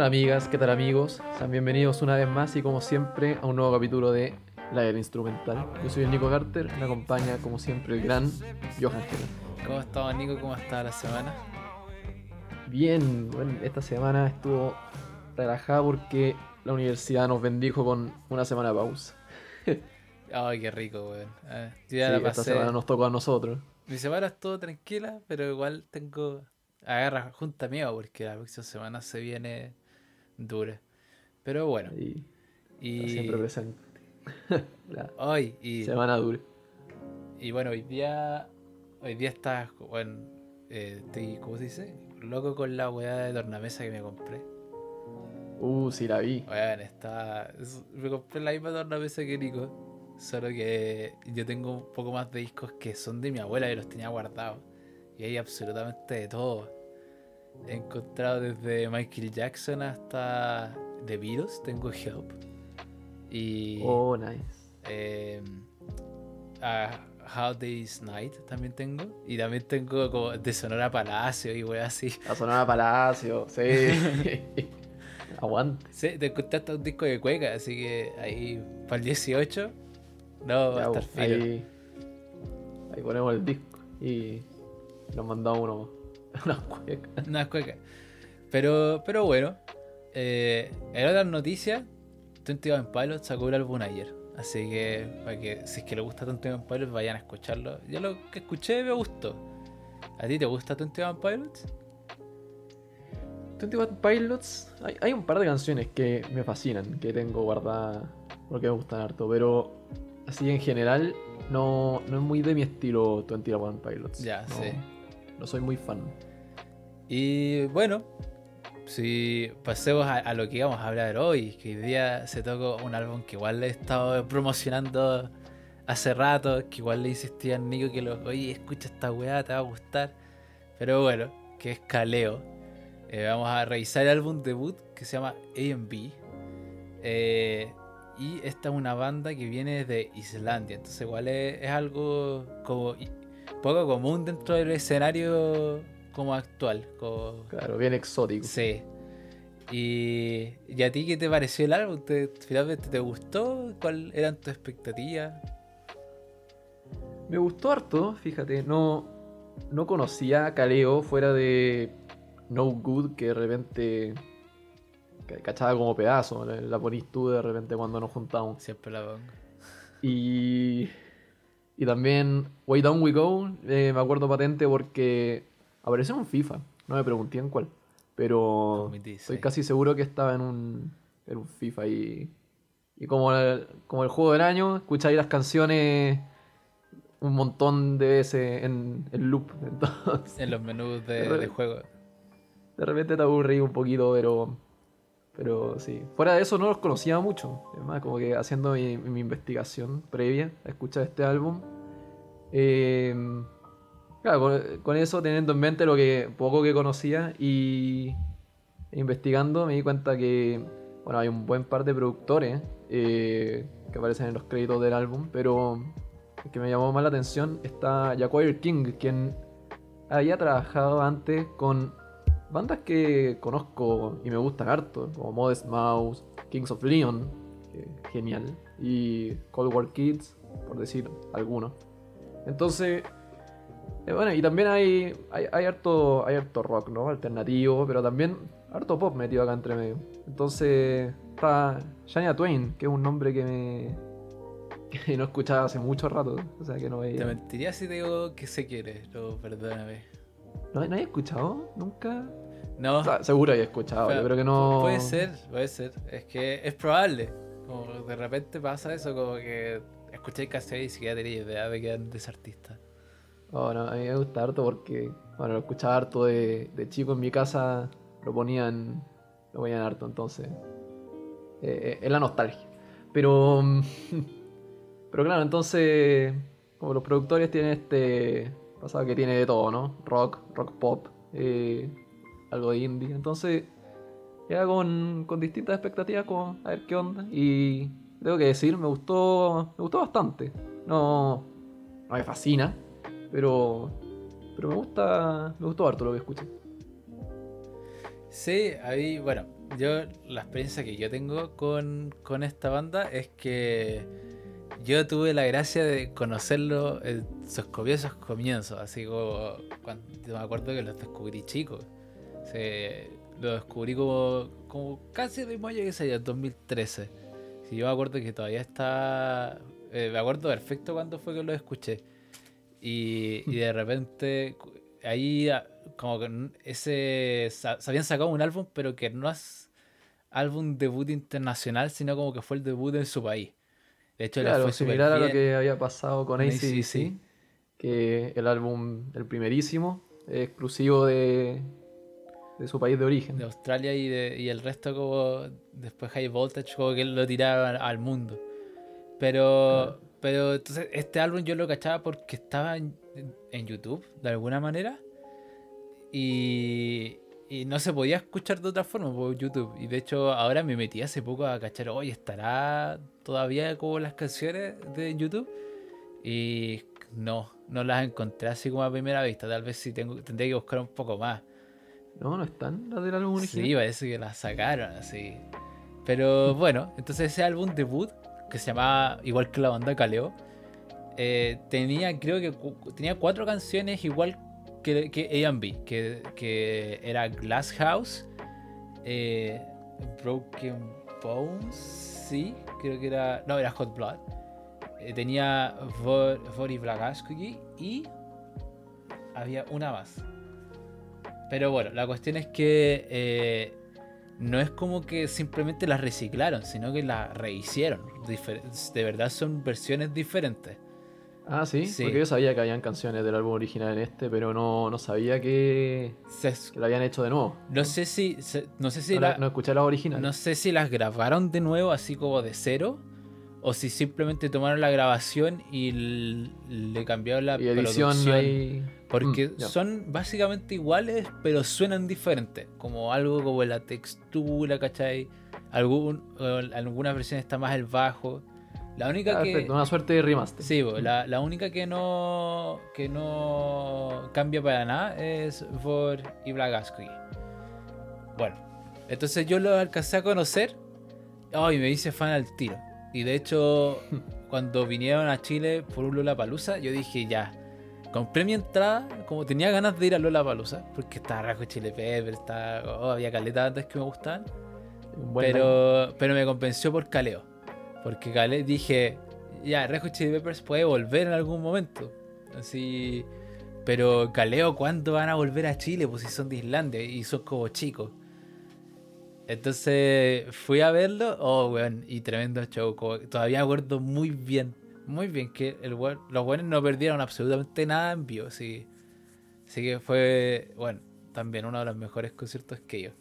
tal amigas? ¿Qué tal amigos? Sean bienvenidos una vez más y como siempre a un nuevo capítulo de La Era Instrumental. Yo soy el Nico Carter, me acompaña como siempre el gran Johan Gela. ¿Cómo estamos, Nico? ¿Cómo está la semana? Bien, bueno, esta semana estuvo relajada porque la universidad nos bendijo con una semana de pausa. Ay, qué rico, weón. Yo Sí, la esta pasé. semana nos tocó a nosotros. Mi semana estuvo tranquila, pero igual tengo. Agarra junta miedo porque la próxima semana se viene dura. Pero bueno. Y, Y. siempre presente. la Hoy, y, semana dura. y bueno, hoy día. Hoy día está. Bueno, eh, estoy, ¿cómo se dice? Loco con la weá de tornamesa que me compré. Uh, sí la vi. Weón, está. es- Me compré la misma tornamesa que Nico. Solo que yo tengo un poco más de discos que son de mi abuela y los tenía guardados. Y hay absolutamente de todo. He encontrado desde Michael Jackson hasta The Beatles. Tengo Help. Y. Oh, nice. eh, a How Days Night también tengo. Y también tengo como de Sonora Palacio y wey así. La Sonora Palacio, sí. Aguante. Sí, te encontraste un disco de cueca, así que ahí para el 18 no va a estar pues, fino. ahí, ahí ponemos el disco y nos mandamos uno, unas cuecas. Una cueca. Pero, pero bueno, eh, en otras noticias, Twenty One Pilots sacó el álbum ayer. Así que, para que si es que les gusta Twenty One Pilots, vayan a escucharlo. Yo lo que escuché me gustó. ¿A ti te gusta Twenty One Pilots? 21 Pilots, hay, hay un par de canciones que me fascinan, que tengo guardadas porque me gustan harto, pero así en general no, no es muy de mi estilo 21 Pilots. Ya, no, sí. No soy muy fan. Y bueno, si pasemos a, lo que íbamos a hablar hoy, que hoy día se tocó un álbum que igual he estado promocionando hace rato, que igual le insistía a Nico que lo, escucha esta weá, te va a gustar. Pero bueno, que es Caleo. Eh, vamos a revisar el álbum debut que se llama A&B. Eh, y esta es una banda que viene de Islandia, entonces igual es, es algo como poco común dentro del escenario como actual. Como, Claro, bien exótico. sí. Y, ¿Y a ti qué te pareció el álbum? ¿Te, ¿Finalmente te gustó? ¿Cuáles eran tus expectativas? Me gustó harto, fíjate, no, no conocía a Kaleo fuera de No Good, que de repente ca- cachaba como pedazo, la, la ponís tú de repente cuando nos juntamos. Siempre la pongo. Y, y también Way Down We Go, eh, me acuerdo patente porque apareció en un FIFA, no me pregunté en cuál, pero 2016. estoy casi seguro que estaba en un, en un FIFA y, y como, el, como el juego del año, escucháis las canciones un montón de veces en el loop, entonces En los menús de, de juego. de repente te aburrí un poquito, pero. Pero sí. Fuera de eso no los conocía mucho. Es más, como que haciendo mi, investigación previa a escuchar este álbum. eh, claro, con, eso teniendo en mente lo que poco que conocía y investigando me di cuenta que bueno hay un buen par de productores eh, que aparecen en los créditos del álbum, pero el que me llamó más la atención está Jacquire King, quien había trabajado antes con bandas que conozco y me gustan harto, como Modest Mouse, Kings of Leon, que genial, y Cold War Kids, por decir algunos. Entonces, eh, bueno, y también hay, hay, hay harto, hay harto rock, ¿no? Alternativo, pero también harto pop metido acá entre medio. Entonces, está Shania Twain, que es un nombre que me. que no escuchaba hace mucho rato, o sea que no Te veía. mentiría si te digo que se quiere, no, perdóname. ¿No, ¿No hay escuchado? ¿Nunca? No, O sea, seguro hay escuchado, pero yo creo que no. puede ser, puede ser. Es que es probable. Como de repente pasa eso, como que escucháis canciones y siquiera tenéis idea de que eran de ese artista. Oh, no, a mí me gusta harto porque, bueno, lo escuchaba harto de, de chico en mi casa, lo ponían, lo ponían harto, entonces, eh, eh, es la nostalgia. Pero, pero claro, entonces, como los productores tienen este pasado que tiene de todo, ¿no? Rock, rock pop, eh, algo de indie. Entonces, era con, con distintas expectativas, como a ver qué onda. Y tengo que decir, me gustó, me gustó bastante. No, no me fascina, pero, pero me gusta, me gustó harto lo que escuché. Sí, ahí, bueno, yo la experiencia que yo tengo con, con esta banda es que yo tuve la gracia de conocerlo en sus copiosos comienzos, así como cuando me acuerdo que los descubrí chicos. Se, lo descubrí como, como casi el mismo año que sería, 2013. Sí, yo me acuerdo que todavía está... eh, me acuerdo perfecto cuando fue que lo escuché. Y, y de repente ahí ah, como que ese se habían sacado un álbum pero que no es álbum debut internacional sino como que fue el debut en su país de hecho Claro, fue similar a lo que había pasado con ACDC, AC/DC. que el álbum, el primerísimo, exclusivo de, de su país de origen. de Australia y, de, y el resto como después High Voltage como que lo tiraban al mundo. Pero pero entonces este álbum yo lo cachaba porque estaba en, en YouTube de alguna manera y, y no se podía escuchar de otra forma por YouTube. Y de hecho ahora me metí hace poco a cachar oye estará todavía como las canciones de YouTube y no no las encontré así como a primera vista. Tal vez sí tengo tendría que buscar un poco más No, no están las del álbum original. Sí, parece que la sacaron así. Pero bueno, entonces ese álbum debut, que se llamaba igual que la banda Caleo, eh, tenía, creo que tenía cuatro canciones igual que, que A&B, que, que era Glass House, eh, Broken Bones, sí, creo que era, no, era Hot Blood. Eh, tenía Vor, Vori Blagaskogi y había una más. Pero bueno, la cuestión es que eh, no es como que simplemente las reciclaron, sino que las rehicieron. Difer- de verdad son versiones diferentes. Ah, ¿sí? Sí. porque yo sabía que habían canciones del álbum original en este, pero no, no sabía que, Se- que lo habían hecho de nuevo. no sé si, se- no sé si no, la- la- no escuché las originales. no sé si las grabaron de nuevo así como de cero o si simplemente tomaron la grabación y le cambiaron la y edición producción. Porque Mm, son básicamente iguales, pero suenan diferentes. Como algo como la textura, ¿cachai? Algún, en algunas versiones está más el bajo. La única Ah, que. perfecto, una suerte de remaster. Sí, bo, la, la única que no. que no cambia para nada es Vor y Blagaskoy. Bueno, entonces yo lo alcancé a conocer. Oh, y me hice fan al tiro. Y de hecho, cuando vinieron a Chile por un Lollapalooza, yo dije ya. Compré mi entrada, como tenía ganas de ir a Lollapalooza, porque estaba Rajo Chile Pepper, estaba, oh, había caleta antes que me gustaban. Pero, pero me compensó por Caleo. Porque Caleo dije, ya, Hot Chili Peppers puede volver en algún momento. Así. Pero Caleo, ¿cuándo van a volver a Chile? Pues si son de Islandia y son como chicos. Entonces fui a verlo, oh, weón, y tremendo show. todavía acuerdo muy bien, muy bien que el weón- los buenos no perdieron absolutamente nada en vivo. Así, así que fue, bueno, también uno de los mejores conciertos que ellos.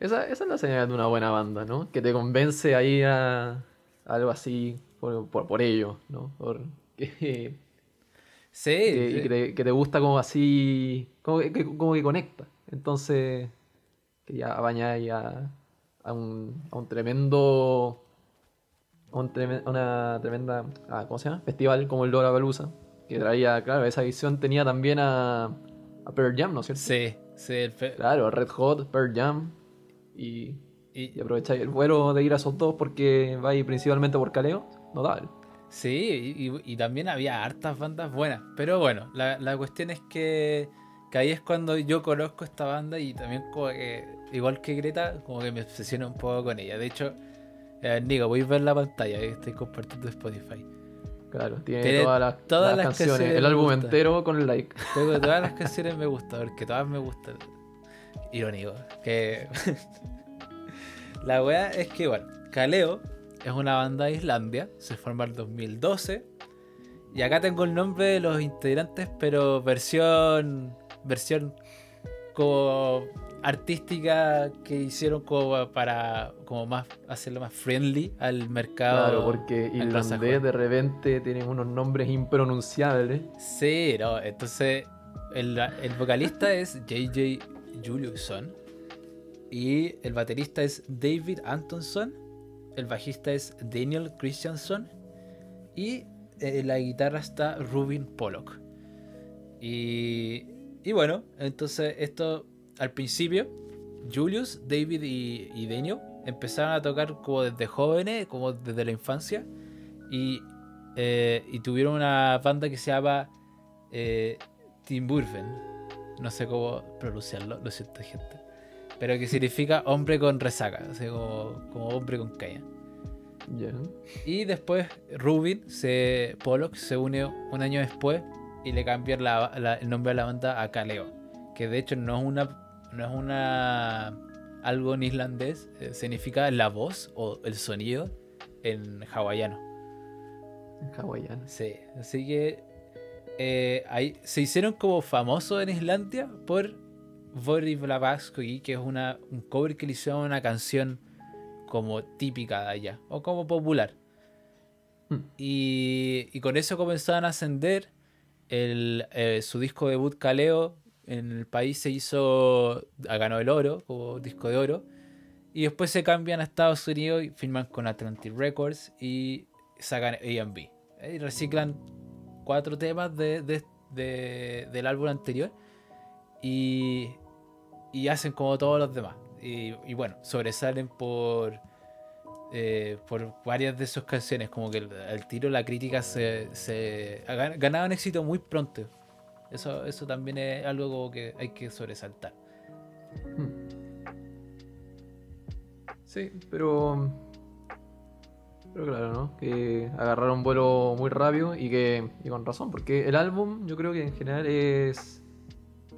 Esa, esa es la señal de una buena banda, ¿no? Que te convence a ir a, a algo así por, por, por ello, ¿no? Por, que, Sí, que- sí. y que te, que te gusta como así, como que, que- como que conecta. Entonces, que ya bañáis a, a, un, a un tremendo, a un a una tremenda, ah, ¿cómo se llama? Festival como el Lollapalooza, que traía, claro, esa edición tenía también a, a Pearl Jam, ¿no es cierto? Sí, sí, el fe- Claro, Red Hot, Pearl Jam, y, y- y aprovecháis el vuelo de ir a esos dos porque vais principalmente por Caleo, notable. sí, y, y- y también había hartas bandas buenas. Pero bueno, la, la cuestión es que, que ahí es cuando yo conozco esta banda y también como que, igual que Greta, como que me obsesiono un poco con ella. De hecho, eh, Nico, voy a ver la pantalla que estoy compartiendo Spotify. Claro, tiene, Tiene todas las, todas las las canciones, canciones el álbum entero con el like. Tengo todas las canciones me gustan, porque todas me gustan. Irónico. Que. la wea es que, bueno, Kaleo es una banda de Islandia, se forma en 2012. Y acá tengo el nombre de los integrantes, pero versión. Versión como artística que hicieron como para como más hacerlo más friendly al mercado. Claro, porque irlandés de repente tienen unos nombres impronunciables. Sí, no, entonces el, el vocalista es JJ Juliusson y el baterista es David Antonson, el bajista es Daniel Christianson y eh, la guitarra está Rubin Pollock. Y, y bueno, entonces esto al principio, Julius, David y, y Daniel empezaron a tocar como desde jóvenes, como desde la infancia. Y, eh, y tuvieron una banda que se llama eh, Timburven. No sé cómo pronunciarlo, lo siento, gente. Pero que significa hombre con resaca, o sea, como, como hombre con caña. Ya. Y después Rubin, se, Pollock, se une un año después y le la- la- el nombre de la banda a Kaleo. Que de hecho no es una. No es una. algo en islandés. eh, significa la voz o el sonido en hawaiano. En hawaiano. Sí. Así que. eh, ahí, se hicieron como famosos en Islandia por Vori Blavatsky, que es una, un cover que le hicieron a una canción como típica de allá, o como popular. Hmm. Y, y con eso comenzaron a ascender. Eh, su disco debut Kaleo en el país se hizo, ah, ganó el oro, como disco de oro. Y después se cambian a Estados Unidos y firman con Atlantic Records y sacan A&B. Y reciclan cuatro temas de- de- del álbum anterior y, y hacen como todos los demás. Y, y bueno, sobresalen por, eh, por varias de sus canciones, como que al tiro la crítica se, se ha gan- ganaban éxito muy pronto. Eso, eso también es algo como que hay que sobresaltar. Sí, pero. Pero claro, ¿no? Que agarraron vuelo muy rápido y que. Y con razón, porque el álbum yo creo que en general es.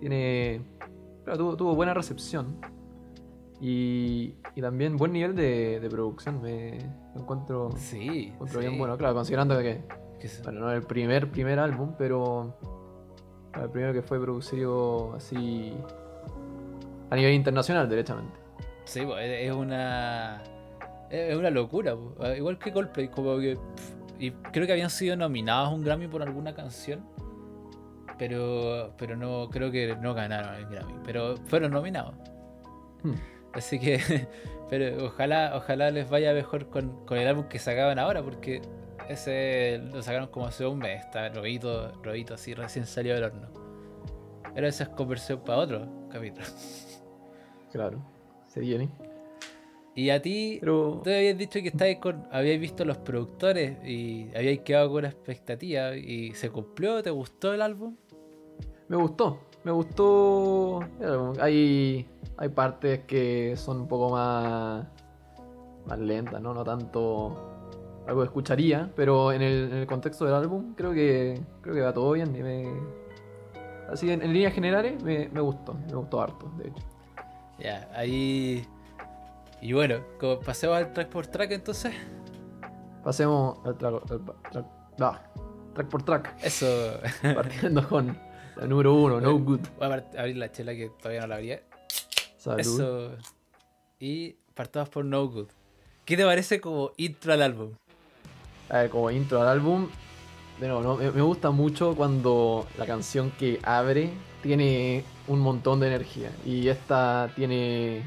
Tiene. claro, tuvo, tuvo buena recepción. Y, y también buen nivel de, de producción. Me lo encuentro, Sí, encuentro sí. bien bueno. Claro, considerando que. Bueno, no el primer, primer álbum, pero. El primero que fue producido así. A nivel internacional, derechamente. Sí, po, es una. Es una locura, po. Ah, igual que Coldplay, como que. y creo que habían sido nominados a un Grammy por alguna canción. Pero. Pero no. Creo que no ganaron el Grammy. Pero fueron nominados. Hmm. Así que. Pero ojalá, ojalá les vaya mejor con, con el álbum que sacaban ahora, porque ese lo sacaron como hace un mes, está robito, robito así recién salió del horno. Pero esa es conversión para otro capítulo. Claro, se viene. Y a ti, Pero. Tú habías dicho que estabais con, habíais visto los productores y habíais quedado con una expectativa y se cumplió, ¿te gustó el álbum? Me gustó. Me gustó. el álbum. Hay. Hay partes que son un poco más. Más lentas, ¿no? No tanto. Algo que escucharía. Pero en el, en el contexto del álbum, creo que. Creo que va todo bien. Y me. Así en, en líneas generales, me, me gustó. Me gustó harto, de hecho. Ya, ahí. Y bueno, pasemos al track por track entonces. Pasemos al track. al track, ah, track por track. Eso. Partiendo con la número uno, No Good. Voy a abrir la chela que todavía no la abrí. Salud. Eso. Y partamos por No Good. ¿Qué te parece como intro al álbum? A ver, como intro al álbum, de nuevo, ¿no? me, me gusta mucho cuando la canción que abre tiene un montón de energía y esta tiene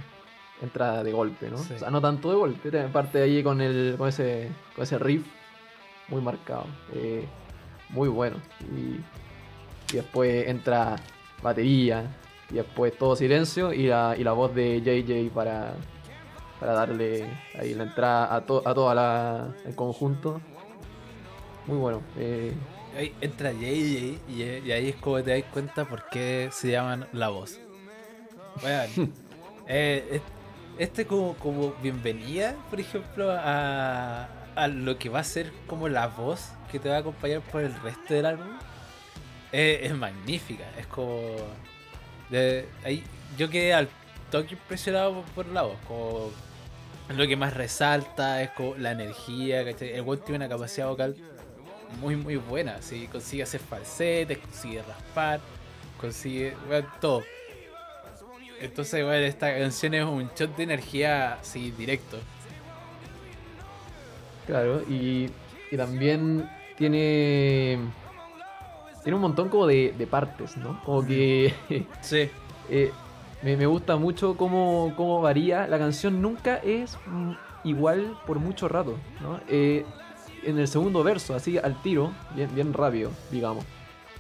entrada de golpe, ¿no? Sí. O sea, no tanto de golpe, parte ahí con el con ese con ese riff muy marcado, eh, muy bueno y, y después entra batería y después todo silencio y la, y la voz de JJ para para darle ahí la entrada a, to, a toda la el conjunto. Muy bueno. eh, Ahí entra JJ y, y ahí es como te das cuenta por qué se llaman La Voz. Bueno, eh, es- este como, como bienvenida, por ejemplo, a, a lo que va a ser como la voz que te va a acompañar por el resto del álbum, es magnífica. Es como... yo quedé al toque impresionado por, por la voz, como lo que más resalta es como la energía, ¿cachai? El weón tiene una capacidad vocal muy muy buena, así consigue hacer falsetes, consigue raspar, consigue weón, todo. Entonces, bueno, esta canción es un shot de energía así directo. claro, y también tiene. Tiene un montón como de, de partes, ¿no? Como que Sí. eh, me, me gusta mucho cómo, cómo varía. La canción nunca es igual por mucho rato, ¿no? Eh, en el segundo verso, así al tiro, bien, bien rápido, digamos.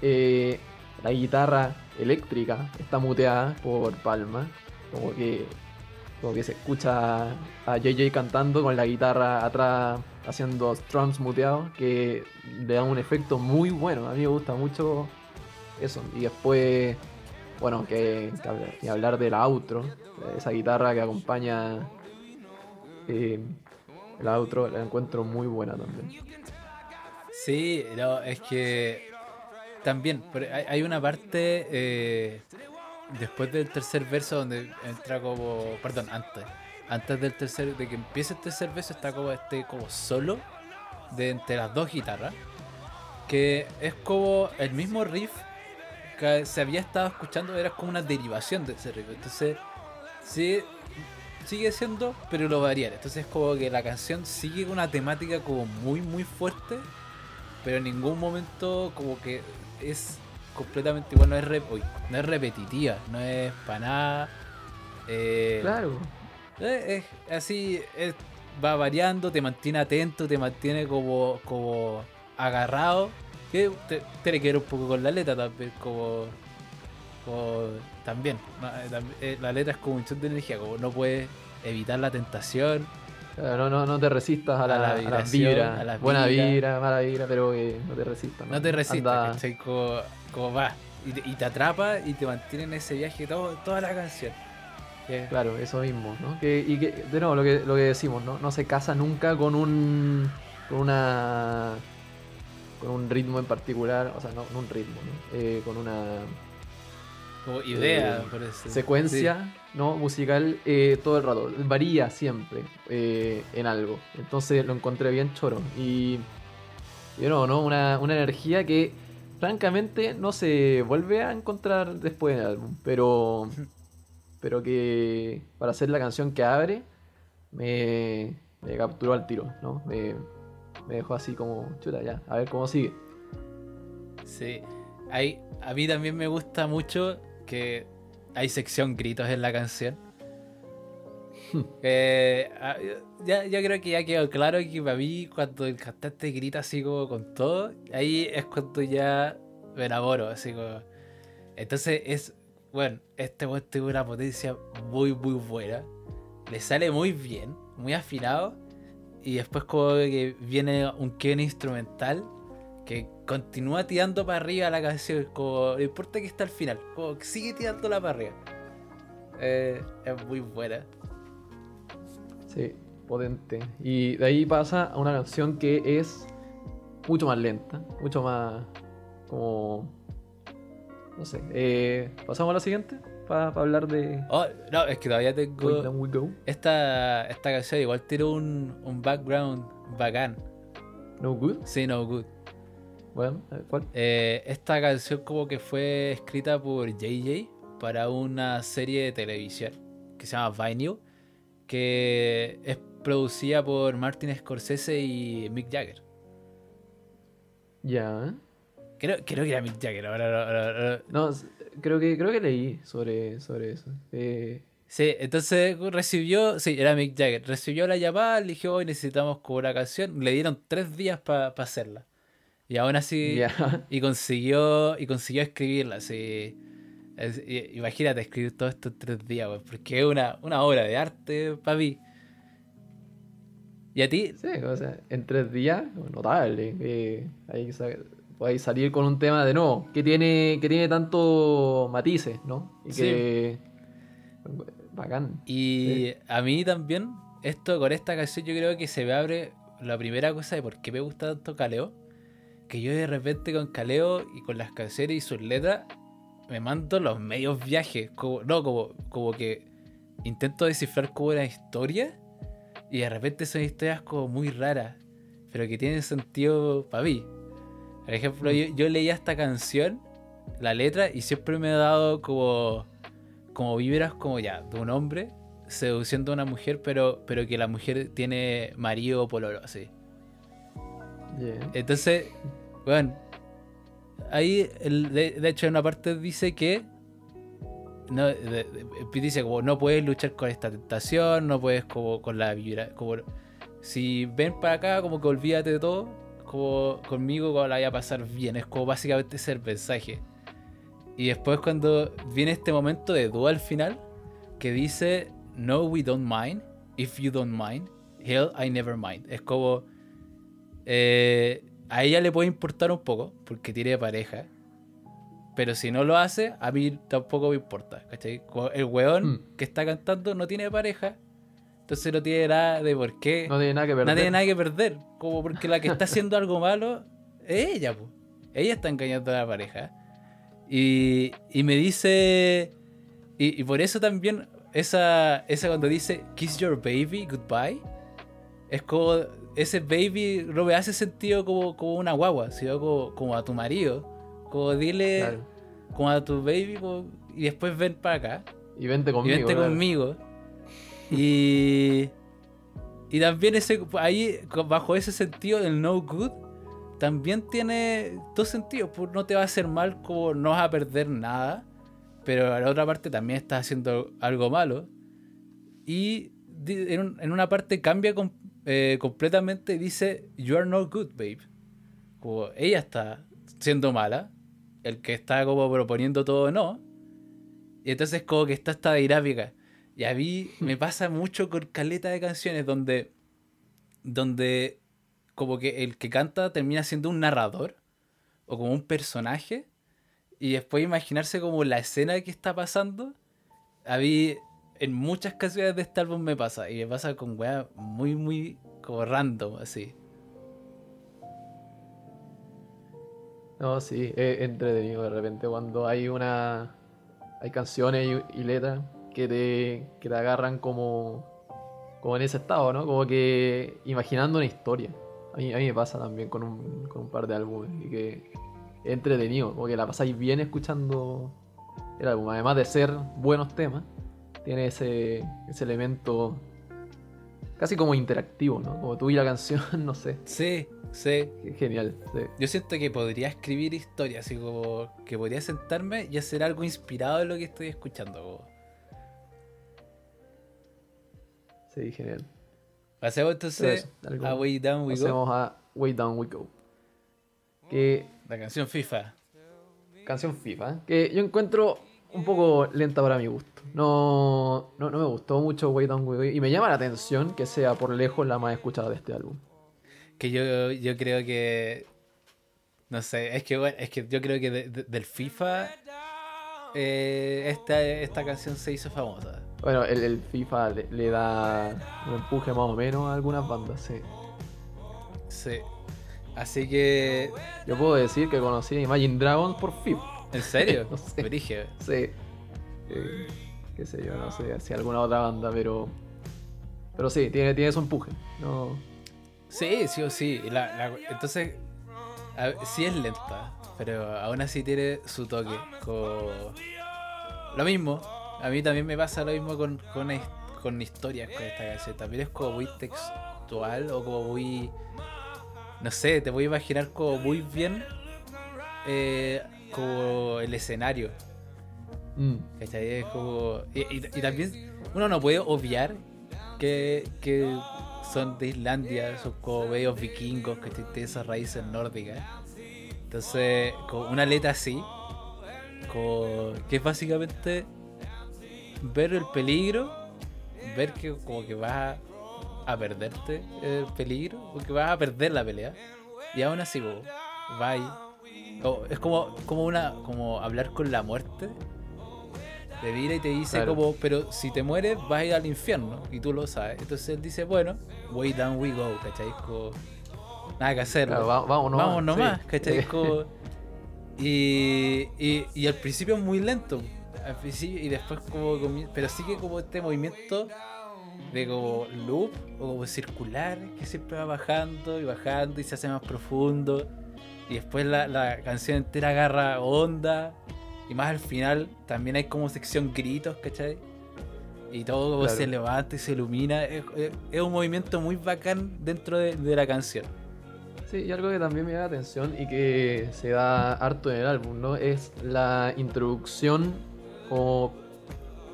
eh, la guitarra eléctrica está muteada por Palma. Como que, como que se escucha a JJ cantando con la guitarra atrás haciendo strums muteados que le da un efecto muy bueno. A mí me gusta mucho eso. Y después, bueno, que, que hablar, del outro, esa guitarra que acompaña eh, el outro, la encuentro muy buena también. Sí, no, es que también hay una parte eh, después del tercer verso donde entra como, perdón, antes, antes del tercer, de que empiece el tercer verso está como este como solo de entre las dos guitarras, que es como el mismo riff que se había estado escuchando, era como una derivación de ese riff, entonces sí sigue siendo, pero lo variar. Entonces es como que la canción sigue una temática como muy muy fuerte, pero en ningún momento como que es completamente igual, no es, rep- uy, no es repetitiva, no es para nada. eh, Claro. eh, es así, es- va variando, te mantiene atento, te mantiene como, como agarrado. Que te- tiene que ver un poco con la letra también, como, como también. Eh, eh, La letra es como un shot de energía, como no puedes evitar la tentación. No, no, no te resistas a, A la, a Buena vibra, mala vibra, pero que no te resistas. No te ¿cachai? Como, como va. Y te, y te atrapa y te mantiene en ese viaje todo, toda la canción. Claro, eso mismo, ¿no? Que, y que, de nuevo, lo que, lo que decimos, ¿no? No se casa nunca con un. con una. con un ritmo en particular, o sea, no, no un ritmo, ¿no? Eh, con una Como idea, Eh, por eso. secuencia, ¿no? Musical eh, todo el rato. Varía siempre eh, en algo. Entonces lo encontré bien choro. Y. y de nuevo, ¿no? Una, una energía que. Francamente no se vuelve a encontrar después del álbum. Pero. pero que para hacer la canción que abre me, me capturó al tiro, ¿no? Me, me dejó así como, chuta, ya, a ver cómo sigue. Sí. Hay, a mí también me gusta mucho que hay sección gritos en la canción. Eh, ah, ya, yo creo que ya quedó claro que para mí cuando el cantante grita así como con todo, ahí es cuando ya me enamoro, así como... Entonces es, bueno, este weón tiene una potencia muy muy buena, le sale muy bien, muy afinado, y después como que viene un Ken instrumental que continúa tirando para arriba la canción, como no importa que está al final, como que sigue tirándola para arriba. Eh, es muy buena. Sí, potente. Y de ahí pasa a una canción que es mucho más lenta, mucho más como... No sé. Eh, ¿Pasamos a la siguiente? Para hablar de Oh, no, es que todavía tengo. Then We Go. Esta, esta canción igual tiene un, un background bacán. No Good. Sí, no good. Bueno, ¿cuál? Eh, esta canción como que fue escrita por JJ para una serie de televisión que se llama Vinyl, que es producida por Martin Scorsese y Mick Jagger. Ya. Creo, creo que era Mick Jagger, ahora, ahora- ahora- No, creo que, creo que leí sobre, sobre eso. Eh, Sí, entonces recibió, sí, era Mick Jagger, recibió la llamada, le dijo, hoy necesitamos una canción, le dieron tres días para hacerla. Y aún así, y consiguió, y consiguió escribirla, así. Es- i- imagínate escribir todo esto en tres días, porque es una, una obra de arte para mí. ¿Y a ti? Sí, o sea, en tres días, notable. Eh, podéis salir con un tema de nuevo, que tiene, que tiene tanto matices, ¿no? Y Sí. Bacán. Y a mí también, esto con esta canción yo creo que se me abre la primera cosa de por qué me gusta tanto Caleo. Que yo de repente con Caleo y con las canciones y sus letras me mando los medios viajes. Como, no, como, como que intento descifrar como una historia y de repente son historias como muy raras, pero que tienen sentido para mí. Por ejemplo, yo, yo leía esta canción, la letra, y siempre me ha dado como como vibras como ya, de un hombre seduciendo a una mujer, pero, pero que la mujer tiene marido o pololo, así. Yeah. Entonces, bueno, ahí, el- de, hecho, en una parte dice que. No, de- dice como no puedes luchar con esta tentación, no puedes como con la vibra. Como, si ven para acá, como que olvídate de todo, como conmigo como la voy a pasar bien. Es como básicamente ese es el mensaje. Y después cuando viene este momento de duda al final, que dice, no, we don't mind. If you don't mind, hell, I never mind. Es como... eh, a ella le puede importar un poco, porque tiene pareja. Pero si no lo hace, a mí tampoco me importa. El weón Mm. que está cantando no tiene pareja. Entonces no tiene nada de por qué. No tiene nada que perder. No tiene nada que perder. Como porque la que está haciendo algo malo es ella, po. Ella está engañando a la pareja. Y, y me dice. Y, y por eso también, esa, esa cuando dice Kiss your baby, goodbye. Es como. Ese baby no me hace sentido como, como una guagua, sino como, como a tu marido. Como dile. Claro. Como a tu baby. como- y después ven para acá Y vente y conmigo. vente claro. conmigo. Y, y también ese, ahí, bajo ese sentido, el no good, también tiene dos sentidos. Pues no te va a hacer mal, como no vas a perder nada. Pero a la otra parte también estás haciendo algo malo. Y en, un- en una parte cambia eh, completamente dice, You are not good, babe. Como ella está siendo mala. El que está como proponiendo todo no. Y entonces como que está esta dinámica. Y a mí me pasa mucho con caleta de canciones donde, donde como que el que canta termina siendo un narrador o como un personaje y después imaginarse como la escena que está pasando. A mí en muchas canciones de este álbum me pasa y me pasa con weas muy, muy como random así. No, sí, es entretenido de repente cuando hay una. Hay canciones y, letras que te, que te agarran como. Como en ese estado, ¿no? Como que imaginando una historia. A mí, a mí me pasa también con un, con un par de álbumes y que es entretenido, como que la pasáis bien escuchando el álbum. Además de ser buenos temas, tiene ese, ese elemento casi como interactivo, ¿no? Como tú y la canción, no sé. Sí, sí. Genial. sí. Yo siento que podría escribir historias, así como que podría sentarme y hacer algo inspirado en lo que estoy escuchando. como. Sí, genial. Pasemos entonces eso, a Way Down We Go, Pasemos a Way Down We Go. Que la canción FIFA. canción FIFA, que yo encuentro un poco lenta para mi gusto. No, no, no me gustó mucho Way Down We Go y me llama la atención que sea por lejos la más escuchada de este álbum. Que yo, yo creo que. No sé, es que bueno, es que yo creo que de- de- del FIFA eh, esta, esta canción se hizo famosa. Bueno, el, el FIFA le, le da un empuje más o menos a algunas bandas, sí. Sí. Así que. Yo puedo decir que conocí a Imagine Dragons por FIFA. ¿En serio? No sé. Brígido. Sí. Eh, qué sé yo, no sé si alguna otra banda, pero. Pero sí, tiene, tiene su empuje. No, Sí, sí o sí. Y la- la- entonces, a- sí es lenta, pero aún así tiene su toque. como- Lo mismo, a mí también me pasa lo mismo con, con, con historias con esta canción. También es como muy textual o como muy... No sé, te voy a imaginar como muy bien eh, como el escenario. Mm. Es como. Y, y- y también uno no puede obviar que, que son de Islandia, son como medios vikingos, que tienen esas raíces nórdicas. Entonces, con una letra así, como que es básicamente ver el peligro, ver que como que vas a, a perderte el peligro, porque vas a perder la pelea, y aún así, como, va ahí. Como- es como, como una como hablar con la muerte te mira y te dice Claro. como, pero si te mueres vas a ir al infierno y tú lo sabes. Entonces él dice, bueno, way down we go, ¿cachai? Como, nada que hacer. claro, va- vamos nomás. Vamos nomás, sí. ¿cachai? Como- y, y, y al principio es muy lento. Al principio, y después como pero sigue como este movimiento de como loop o como circular que siempre va bajando y bajando y se hace más profundo. Y después la, la canción entera agarra onda. Y más al final también hay como sección gritos, ¿cachai? Y todo como Claro. se levanta y se ilumina. Es, es- es un movimiento muy bacán dentro de, de la canción. Sí, y algo que también me da atención y que se da harto en el álbum, ¿no? Es la introducción o,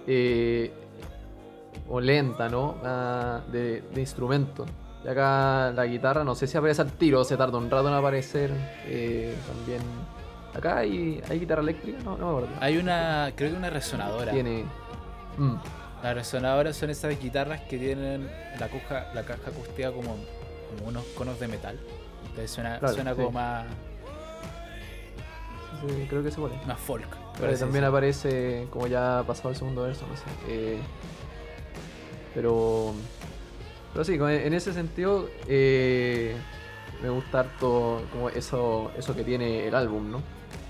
eh, o lenta, ¿no? Ah, de, de instrumentos. Y acá la guitarra, no sé si aparece al tiro, se tarda un rato en aparecer. eh, también. Acá hay, hay guitarra eléctrica, no, no me acuerdo. Hay una, creo que una resonadora. Tiene. Mm, Las resonadoras son esas guitarras que tienen la caja, la caja acústica como, como unos conos de metal. Entonces suena, Claro, suena sí. como más, sí, creo que se pone. más folk. Pero también aparece, como ya ha pasado el segundo verso, no sé. eh, pero. Pero sí, en ese sentido, eh, me gusta harto como eso, eso que tiene el álbum, ¿no?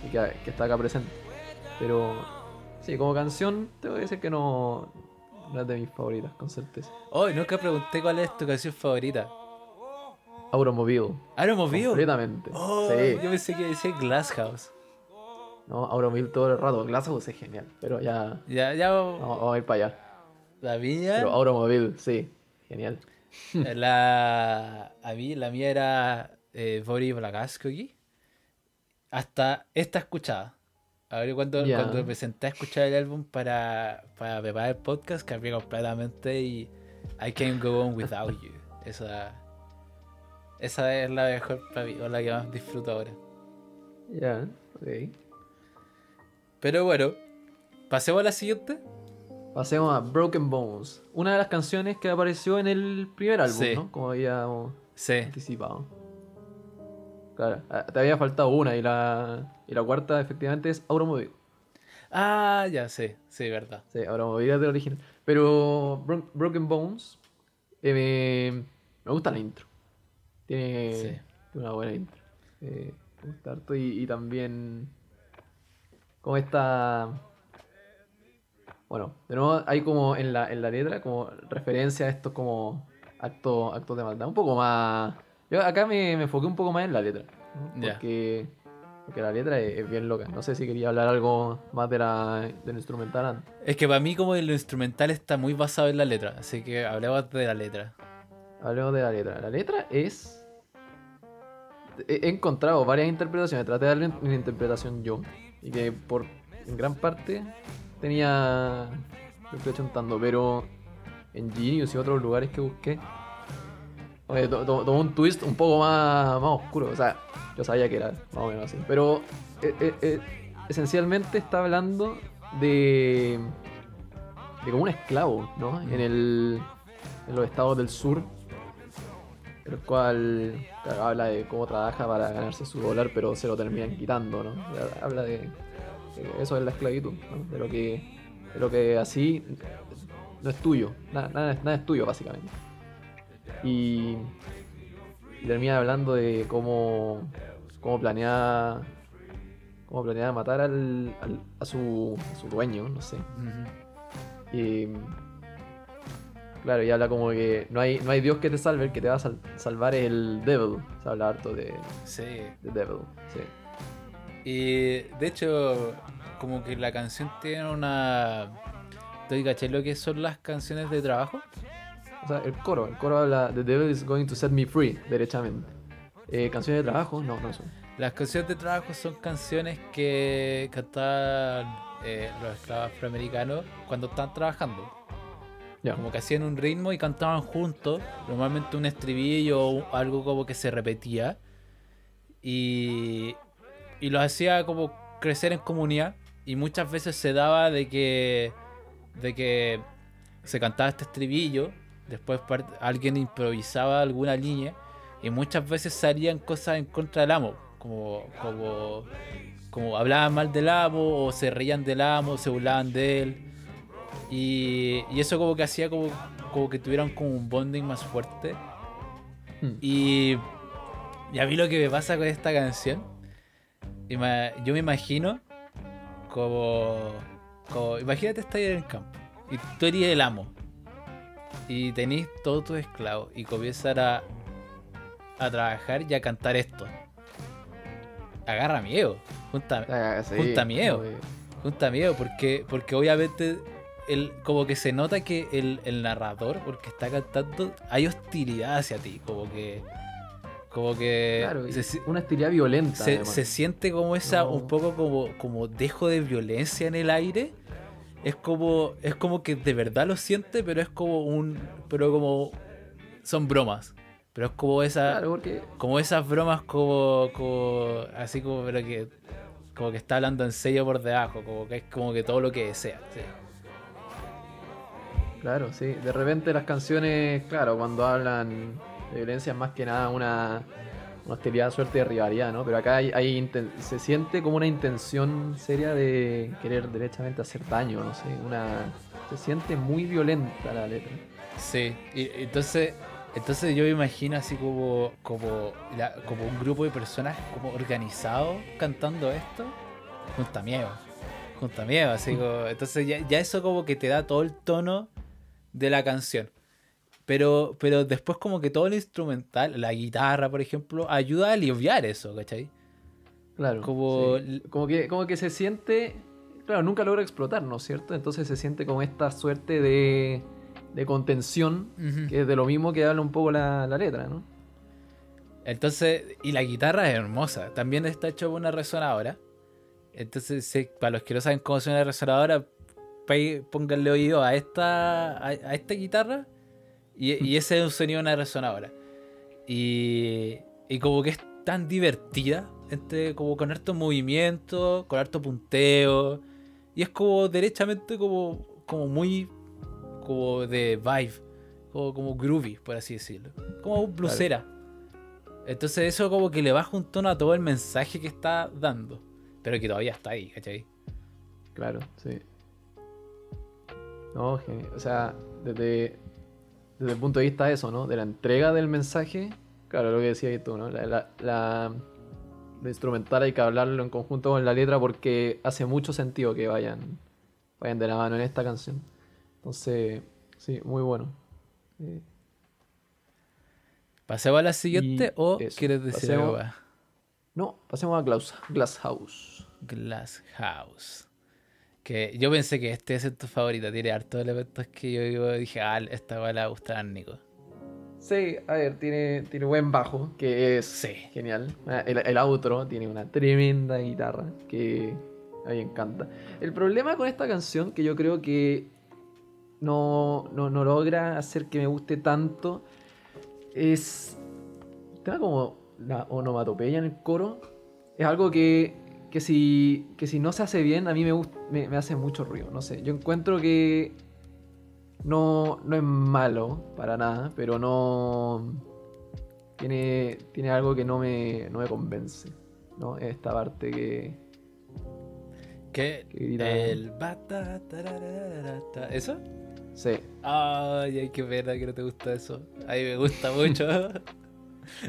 Y que, que está acá presente. Pero. Sí, como canción, tengo que decir que no. No es de mis favoritas, con certeza. Oh, y nunca pregunté cuál es tu canción favorita. Automobile. Automobile. Completamente. Oh, sí. yo pensé que decía Glass House. No, Automobile todo el rato. Glasshouse es genial. Pero ya. Ya, ya, Vamos, vamos a ir para allá. la mía. Pero Automobile, sí. Genial. La, a mí, la mía era eh, Boris Blagaskogi. Hasta esta escuchada. A ver, cuando, cuando me senté a escuchar el álbum para, para preparar el podcast, cambié completamente y I Can't Go On Without You. Esa, esa es la mejor para mí, o la que más disfruto ahora. Ya, ok. Pero bueno, pasemos a la siguiente. Pasemos a Broken Bones. Una de las canciones que apareció en el primer álbum, Sí. ¿no? Como habíamos Sí, anticipado. Claro, ah, te había faltado una y la, y la cuarta efectivamente es Automobile. Ah, ya sé, sí, verdad. Sí, Automobile es del original. Pero Bro- Broken Bones eh, me, me gusta la intro. Tiene, Sí. una buena intro. Eh, me gusta harto y, y también como esta... Bueno, de nuevo hay como en la, en la letra como referencia a estos como actos, actos de maldad. Un poco más... Yo acá me, me enfoqué un poco más en la letra. Porque, porque la letra es, es bien loca. No sé si quería hablar algo más de la, del instrumental antes. Es que para mí como el instrumental está muy basado en la letra, así que hablemos de la letra. Hablemos de la letra. La letra es. He he encontrado varias interpretaciones. Traté de darle una interpretación yo. Y que por en gran parte tenía. Lo estoy chuntando, pero en Genius y otros lugares que busqué. oye, to- to- Tomó un twist un poco más, más oscuro. O sea, yo sabía que era más o menos así. Pero eh, eh, eh, esencialmente está hablando de. de como un esclavo, ¿no? En el. en los estados del sur el cual habla de cómo trabaja para ganarse su dólar, pero se lo terminan quitando, ¿no? Habla de, eso es la esclavitud, ¿no? De lo que, de lo que así no es tuyo, nada, nada, es- nada es tuyo básicamente. Y, y termina hablando de cómo, cómo planea cómo planea matar al, al- a, su, a su dueño, no sé. Y claro, y habla como que no hay, no hay Dios que te salve, el que te va a sal- salvar es el Devil. Se habla harto de, Sí. de Devil, sí. Y de hecho, como que la canción tiene una. ¿Tú caché lo que son las canciones de trabajo? O sea, el coro, el coro habla The Devil is going to set me free, derechamente. Eh, canciones de trabajo, no, no son. Las canciones de trabajo son canciones que cantaban eh, los esclavos afroamericanos cuando estaban trabajando. Ya. Como que hacían un ritmo y cantaban juntos, normalmente un estribillo o algo como que se repetía. Y, y los hacía como crecer en comunidad. Y muchas veces se daba de que, de que se cantaba este estribillo, después alguien improvisaba alguna línea y muchas veces salían cosas en contra del amo, como, como, como hablaban mal del amo o se reían del amo, se burlaban de él. Y, y eso como que hacía como, como que tuvieran como un bonding más fuerte. Hmm. Y, y a mí lo que me pasa con esta canción, yo me imagino como, como imagínate estar en el campo y tú eres el amo y tenéis todos tus esclavos y comienzan a, a trabajar y a cantar esto. Agarra miedo, junta, Ah, sí, Junta miedo. muy- junta miedo porque, porque obviamente el, como que se nota que el, el narrador, porque está cantando, hay hostilidad hacia ti, como que Como que Claro, se, una estilidad violenta. se- se siente como esa, No. un poco como, como dejo de violencia en el aire. Es como, es como que de verdad lo siente, pero es como un, pero como son bromas. Pero es como esa, Claro, porque como esas bromas como, como así como pero que como que está hablando en serio por debajo, como que es como que todo lo que desea. sí. Claro, sí. De repente las canciones, claro, cuando hablan de violencia es más que nada una, una hostilidad, suerte de rivalidad, ¿no? Pero acá hay, hay se siente como una intención seria de querer derechamente hacer daño, no sé. Se siente muy violenta la letra. Sí, y entonces, entonces yo me imagino así como, como, la- como un grupo de personas como organizados cantando esto, junta miedo, junta miedo, así como, entonces ya eso como que te da todo el tono de la canción. Pero, pero después como que todo el instrumental, la guitarra, por ejemplo, ayuda a aliviar eso, ¿cachai? Claro. Como- sí. como, que, como que se siente. Claro, nunca logra explotar, ¿no es cierto? Entonces se siente como esta suerte de, de contención, que es de lo mismo que habla un poco la, la letra, ¿no? Entonces, y la guitarra es hermosa. También está hecho por una resonadora. Entonces, para los que no saben cómo suena la resonadora, pónganle oído a esta, a, a esta guitarra. Y, y ese es un sonido de una resonadora. Y, y como que es tan divertida, entre, como con harto movimiento, con harto punteo. Y es como derechamente como, como muy como de vibe. Como, como groovy, por así decirlo. Como blusera. Entonces eso como que le baja un tono a todo el mensaje que está dando. Pero que todavía está ahí, ¿cachai? Claro, sí. No, geni- o sea, desde, desde el punto de vista de eso, ¿no? De la entrega del mensaje, claro, lo que decías tú, ¿no? La, la, la- lo instrumental hay que hablarlo en conjunto con la letra porque hace mucho sentido que vayan, vayan de la mano en esta canción. Entonces, sí, muy bueno. Eh, ¿Pasemos a la siguiente o eso, quieres decir pasemos- algo no, pasemos a Glass, Glass House. Glass House. Que yo pensé que este es tu favorita. Tiene hartos elementos que yo, yo dije, ah, esta va a gustar a Nico. Sí, a ver, tiene, tiene buen bajo, que es Sí. genial. Ah, El, el outro tiene una tremenda guitarra que a mí me encanta. El problema con esta canción, que yo creo que no, no, no logra hacer que me guste tanto, es. Tema como la onomatopeya en el coro. Es algo que, que, si, que si no se hace bien, a mí me, me, me hace mucho ruido. No sé, yo encuentro que no, no es malo para nada, pero no. Tiene, tiene algo que no me, no me convence. ¿no? Esta parte que. ¿Qué? Que grita- El bata. ¿Eso? Sí. Ay, ay, qué pena que no te gusta eso. A mí me gusta mucho.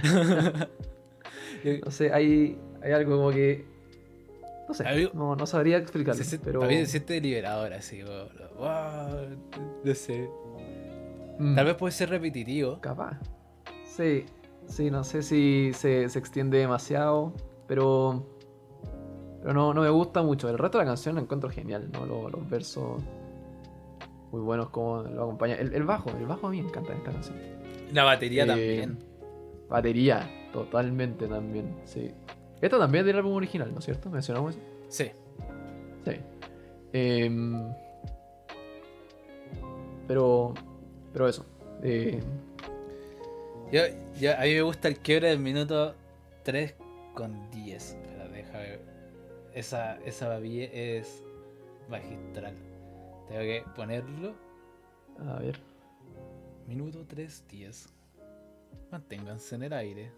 No sé, hay, hay algo como que. No sé, A mí- no, no sabría explicarlo. Se pero... Mí se siente liberador así. wow, no sé. Mm, Tal vez puede ser repetitivo. Capaz. Sí, sí, no sé si se, se extiende demasiado, pero. Pero no, no me gusta mucho. El resto de la canción la encuentro genial, ¿no? Los, los versos muy buenos como lo acompaña. El, el bajo, el bajo a mí me encanta en esta canción. La batería Eh, también. Batería, totalmente también, sí. Esta también es del álbum original, ¿no es cierto? ¿Mencionamos eso? Sí. Sí. Em, pero. Pero eso. eh, Yo, yo- a mí me gusta el quiebre del minuto 3 con 10. Espera, déjame ver. Esa, esa babilla es magistral. Tengo que ponerlo. a ver. Minuto 3, 10. Manténganse en el aire.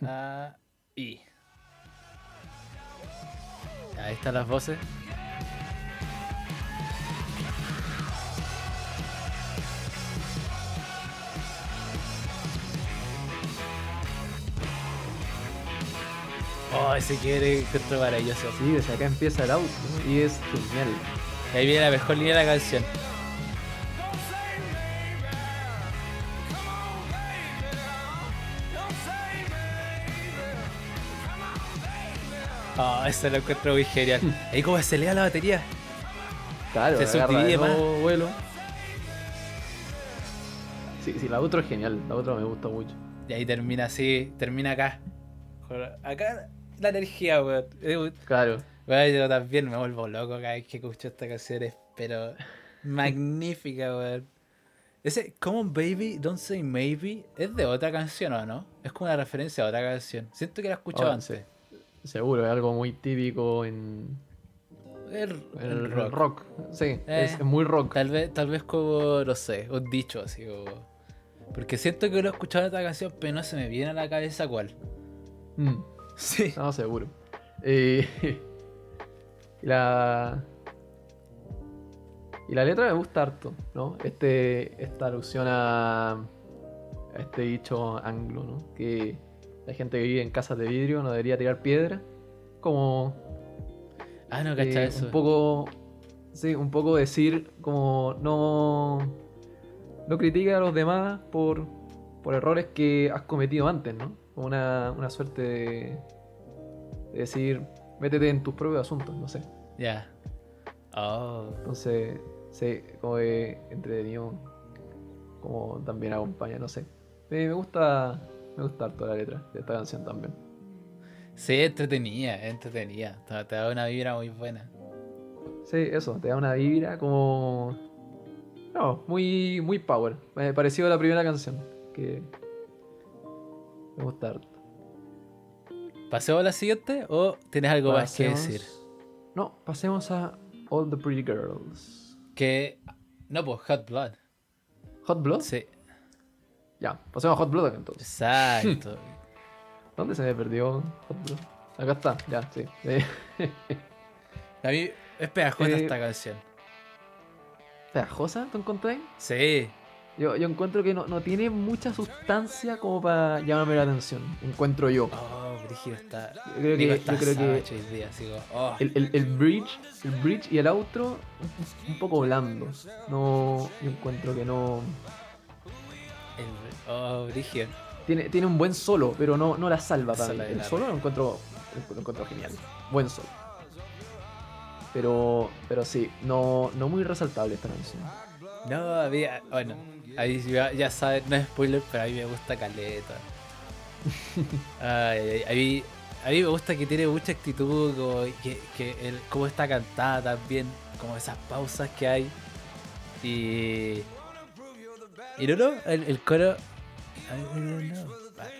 Ahí. Ahí están las voces. Oh, ese quiere encuentro maravilloso. Sí, desde acá empieza el auto y es genial. Ahí viene la mejor línea de la canción. Oh, eso lo encuentro muy genial. Ahí como se lea la batería. Claro, Se subdivide de más. vuelo. Sí, sí, la otra es genial. La otra me gusta mucho. Y ahí termina así, termina acá. Acá la energía, weón. Eh, Claro. weón, yo también me vuelvo loco cada vez que escucho esta canción, es pero magnífica, weón. Ese Common Baby, Don't Say Maybe, ¿es de otra canción o no? Es como una referencia a otra canción. Siento que la he escuchado Ah, antes. Seguro, es algo muy típico en, El, en el rock. rock. Sí, Eh. es, es muy rock. Tal vez, tal vez como, no sé, un dicho así como... Porque siento que lo he escuchado en otra canción, pero no se me viene a la cabeza cuál. Mm, Sí. no, seguro. Eh, y la. Y la letra me gusta harto, ¿no? Este, esta alusión a, a este dicho anglo, ¿no? Que la gente que vive en casas de vidrio no debería tirar piedra. Como Ah, no, eh, cacha eso. un poco sí un poco decir como no no critique a los demás por por errores que has cometido antes no Como una, una suerte de, de decir métete en tus propios asuntos no sé Ya. Oh. entonces sí como de entretenido como también acompaña no sé me, me gusta me gusta harto la letra de esta canción también Sí, entretenida, entretenida. Te, da una vibra muy buena. Sí, eso, te da una vibra como. No, muy, muy power. Me pareció la primera canción. Que. Me gusta harto. ¿Pasemos a la siguiente o tienes algo más que decir? No, pasemos a All the Pretty Girls. Que. No, pues Hot Blood. ¿Hot Blood? Sí, Ya, pasemos a Hot Blood entonces. exacto. ¿Dónde se me perdió Hot Blood? Acá está, ya, sí. A mí es pegajosa Eh, esta canción. ¿Pegajosa, tú encontrás? Sí. Yo, yo encuentro que no, no tiene mucha sustancia como para llamarme la atención. Encuentro yo. Oh, Brígido está. Yo creo que, está yo creo que savage hoy día, así como, oh. el, el- el bridge, el bridge y el outro un, un poco blandos. No, yo encuentro que no oh, Brígido. tiene, tiene un buen solo, pero no, no la salva para mí. El solo lo encuentro, lo encuentro genial, buen solo. Pero, pero sí, no, no muy resaltable esta canción. No, había. Bueno, ahí ya, ya saben, no es spoiler, pero a mí me gusta Caleta. Ay, a, mí, a mí me gusta que tiene mucha actitud, como que, que el, cómo está cantada también, como esas pausas que hay. Y. Y no, no, el, el coro. I don't know.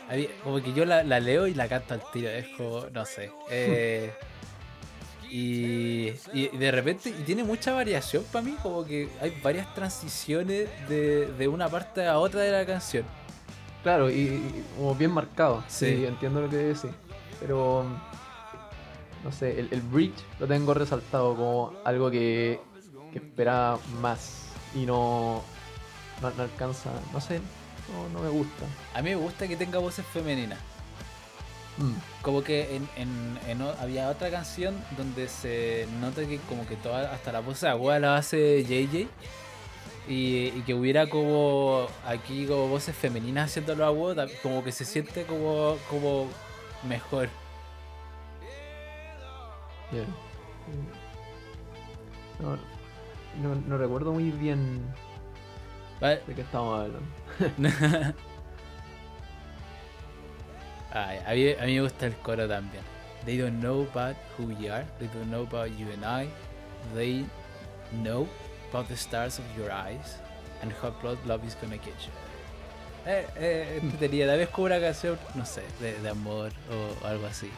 A mí, como que yo la, la leo y la canto al tiro, es como, no sé. eh, y, y de repente, y tiene mucha variación para mí, como que hay varias transiciones de, de una parte a otra de la canción. Claro, y, y como bien marcado. Sí. Sí, entiendo lo que decís. Pero, no sé, el, el bridge lo tengo resaltado como algo que, que esperaba más y no, no, no alcanza, no sé, no, no me gusta. A mí me gusta que tenga voces femeninas. Mm, Como que en, en- había otra canción donde se nota que como que toda, hasta la voz aguda la hace JJ. Y, y que hubiera como aquí como voces femeninas haciéndolo agudo, tam- como que se siente como, como mejor. No, no, no recuerdo muy bien ¿Vale? de qué estamos hablando. Ay, a, mí, a mí me gusta el coro también. They don't know about who we are. They don't know about you and I. They know about the stars of your eyes. And hot blood love is gonna get you. Eh, eh, entretenida. Tal vez como una canción, no sé, de, de amor o algo así.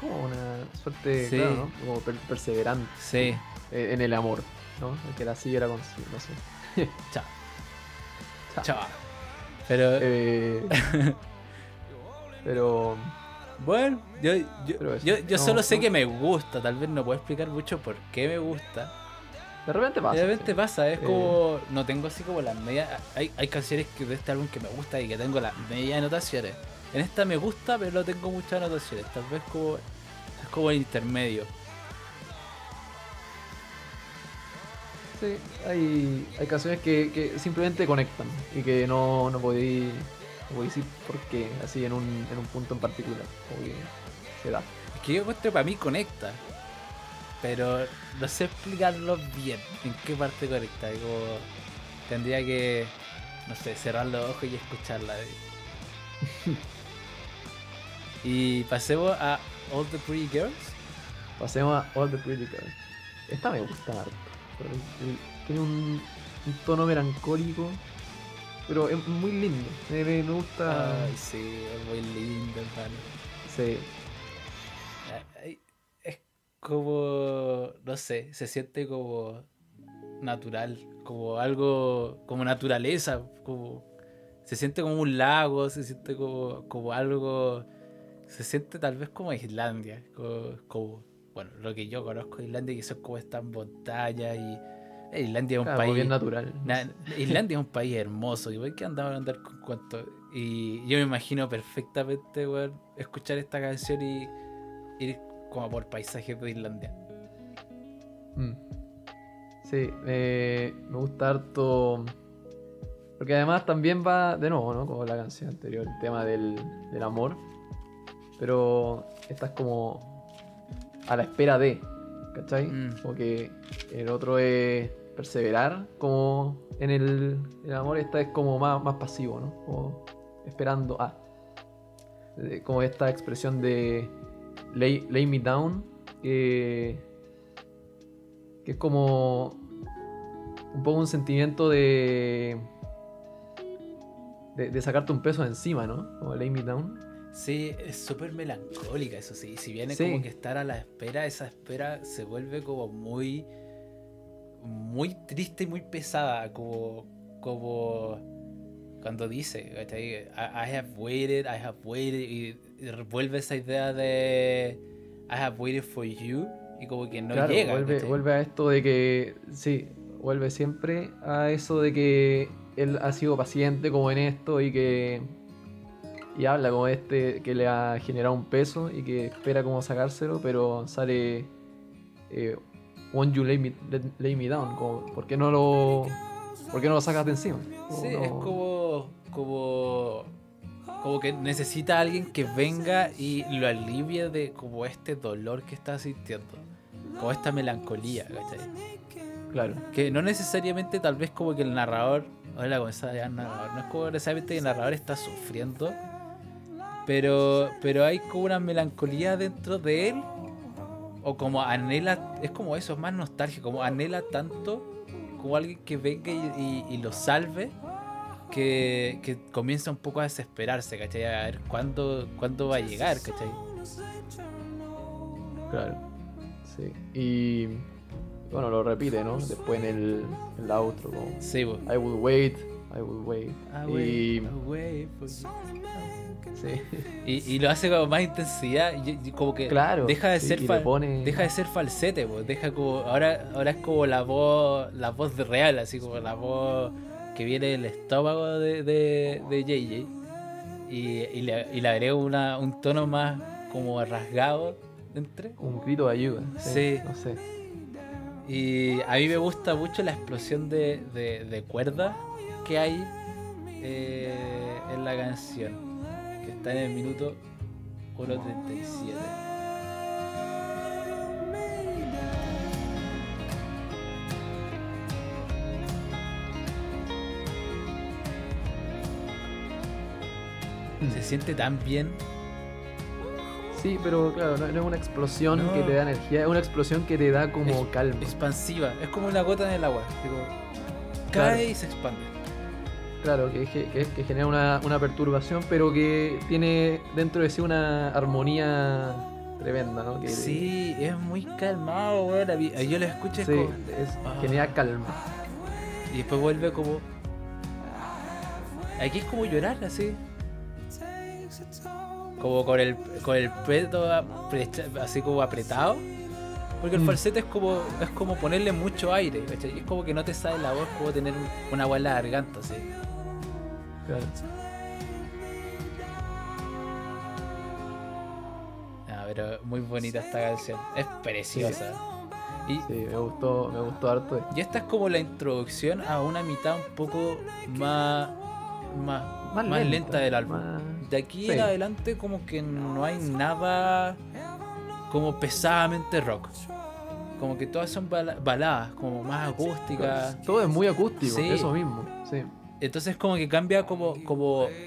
Como una suerte, Sí. claro, ¿no? Como per- perseverante Sí, en el amor, ¿no? El que la siguiera consigo, no sé. chao. Chao. Chao. Pero Eh, pero bueno, yo, yo, pero yo, yo no, solo sé que me gusta. Tal vez no puedo explicar mucho por qué me gusta. de repente pasa. De repente sí. pasa, es Eh. como. No tengo así como las medias. Hay, hay canciones que de este álbum que me gusta y que tengo las medias anotaciones. En esta me gusta, pero no tengo muchas anotaciones. Tal vez como. Es como el intermedio. Sí, hay, hay canciones que, que simplemente conectan y que no, no podéis no decir por qué, así en un, en un punto en particular. Como que se da. Es que yo encuentro para mí conecta. Pero no sé explicarlo bien. En qué parte conecta. como tendría que. No sé, cerrar los ojos y escucharla. y pasemos a All the Pretty Girls. Pasemos a All the Pretty Girls. Esta me gusta harto. Tiene un, un tono melancólico, pero es muy lindo. Me, me- me gusta. Ay, sí, es muy lindo, hermano. sí. Ay, Es como, no sé, se siente como natural, como algo, como naturaleza, como se siente como un lago, se siente como, como algo, se siente tal vez como Islandia, como, como, bueno, lo que yo conozco de Islandia, que son como estas montañas y eh, Islandia es un Claro, país bien natural. Na- Islandia es un país hermoso, que andamos a andar con cuanto. Y yo me imagino perfectamente, weón, escuchar esta canción y ir como por paisajes de Islandia. Mm. Sí, eh, me gusta harto. Porque además también va de nuevo, ¿no? Como la canción anterior, el tema del, del amor. Pero esta es como a la espera de, ¿cachai? Mm. Como que el otro es perseverar, como en el, el amor, esta es como más, más pasivo, ¿no? Como esperando a. Eh, Como esta expresión de lay, lay me down, que que es como un poco un sentimiento de, de de sacarte un peso encima, ¿no? Como lay me down. Sí, es súper melancólica, eso sí. Si viene Sí. como que estar a la espera, esa espera se vuelve como muy. muy triste y muy pesada. Como. como. cuando dice. I, I have waited, I have waited. Y, y vuelve esa idea de. I have waited for you. Y como que no claro, llega. vuelve, vuelve a esto de que, sí, vuelve siempre a eso de que él ha sido paciente como en esto y que... Y habla como este que le ha generado un peso y que espera como sacárselo, pero sale... Eh, Won't you lay me, lay me down? Como, ¿por, qué no lo, ¿Por qué no lo sacas de encima? Sí, no- es como. como. como que necesita a alguien que venga y lo alivie de como este dolor que está sintiendo. Como esta melancolía, ¿cachai? Claro. Que no necesariamente tal vez como que el narrador. Comenzaba ya el narrador. No es como necesariamente que el narrador está sufriendo. Pero. Pero hay como una melancolía dentro de él. O como anhela. Es como eso, es más nostálgico. Como anhela tanto. Como alguien que venga y, y- y lo salve. Que, que comienza un poco a desesperarse, ¿cachai? A ver cuándo, cuándo va a llegar, ¿cachai? Claro. Sí. Y bueno, lo repite, ¿no? Después en el, en la outro, como Sí. I would wait, I would wait. I y wait, I you. sí. Y, y lo hace con más intensidad y, y como que Claro, deja de sí, ser y fal- pone- deja de ser falsete pues deja como ahora ahora es como la voz la voz de real así como la voz que viene del estómago de, de, de JJ y, y le, y le agrega una, un tono más como rasgado entre un grito de ayuda. Sí. No sé. y a mí me gusta mucho la explosión de, de, de cuerda que hay eh, en la canción que está en el minuto 1.37 se siente tan bien Sí, pero claro, no, no es una explosión No. que te da energía, es una explosión que te da como Es- calma. expansiva es como una gota en el agua Claro. cae y se expande Claro, que, que, que- genera una, una perturbación, pero que tiene dentro de sí una armonía tremenda, ¿no? Que, sí es muy calmado mí- yo lo escucho es sí, como- es- Ah. genera calma. Y después vuelve como. Aquí es como llorar así. Como con el, con el peto así como apretado. Porque el Mm. falsete es como, es como ponerle mucho aire. ¿cachai? Es como que no te sale la voz, como tener un- una agua en la garganta. Así. Claro. Ah, pero muy bonita esta canción. Es preciosa. Y, Sí, me gustó, me gustó harto. y esta es como la introducción a una mitad un poco más, más, más, lenta, del álbum. más- De aquí Sí. en adelante como que no hay nada como pesadamente rock. Como que todas son bala- baladas, como más acústicas. Todo es muy acústico, Sí. eso mismo. Sí. Entonces como que cambia como, como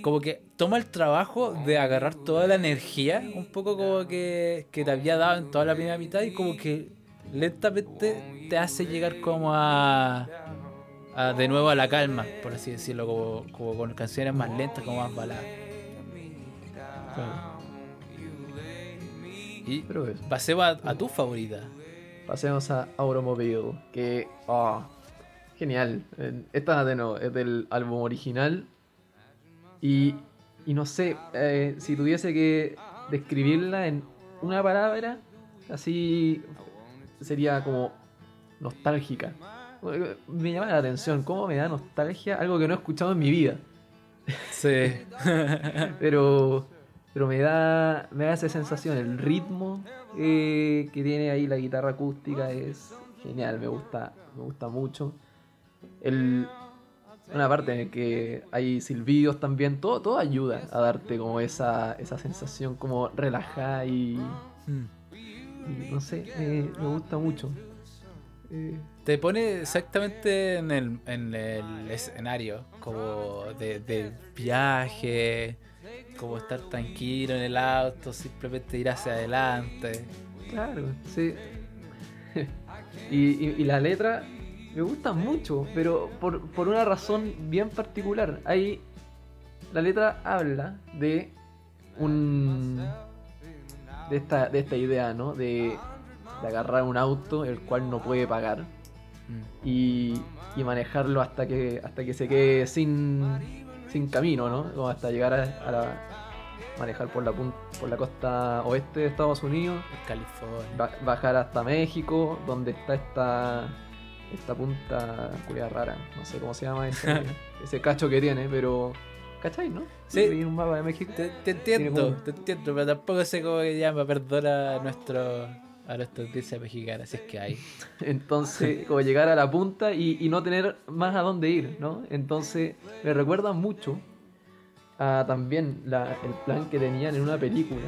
como que toma el trabajo de agarrar toda la energía, un poco como que, que te había dado en toda la primera mitad y como que lentamente te hace llegar como a, a de nuevo a la calma, por así decirlo, como, como con canciones más lentas, como más baladas. Claro. Y pasemos a, a tu favorita. Pasemos a Automobile, que. ah, genial. Eh, Esta de nuevo es del álbum original. Y, y no sé, eh, si tuviese que describirla en una palabra, así sería como nostálgica. Eh, Me llama la atención, cómo me da nostalgia algo que no he escuchado en mi vida. Sí. Pero, pero me da, me da esa sensación, el ritmo eh, que tiene ahí la guitarra acústica es genial, me gusta, me gusta mucho. El, una parte en la que hay silbidos también, todo, todo ayuda a darte como esa, esa sensación como relajada y, Mm. y no sé, eh, me gusta mucho. Eh, Te pone exactamente en el, en el escenario, como de, de viaje, como estar tranquilo en el auto, simplemente ir hacia adelante. Claro, sí. y, y- y la letra me gusta mucho, pero por, por una razón bien particular. Ahí la letra habla de un de esta, de esta idea, ¿no? De, de agarrar un auto el cual no puede pagar Mm. y, y manejarlo hasta que hasta que se quede sin, sin camino, ¿no? Como hasta llegar a, a la manejar por la pun- por la costa oeste de Estados Unidos California. ba- bajar hasta México, donde está esta esta punta cuya rara, no sé cómo se llama ese, ese cacho que tiene, pero ¿cachai, no? Sí. Un mapa de México. Te, te entiendo, como- te entiendo, pero tampoco sé cómo se llama, perdona a nuestro a nuestra audiencia mexicana, si es que hay. Entonces, como llegar a la punta y, y no tener más a dónde ir, ¿no? Entonces, me recuerda mucho a también la- el plan que tenían en una película.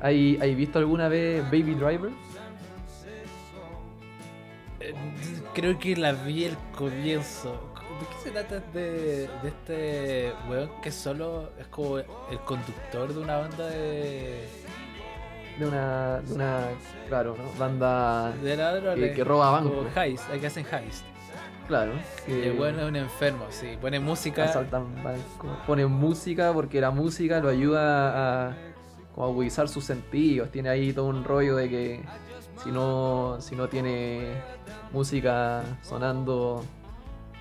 ¿Hay, ¿hay visto alguna vez Baby Driver? Eh, Creo que la vi el comienzo. ¿De qué se trata de, de este weón que solo es como el conductor de una banda de. De una, de una claro, ¿no? Banda, de ladrones? Que- que roba bancos. heist, que hacen heist. claro, que el weón es un enfermo, sí. Pone música. asaltan bancos. Ponen música porque la música lo ayuda a, como a agudizar sus sentidos. Tiene ahí todo un rollo de que si no, si no tiene música sonando,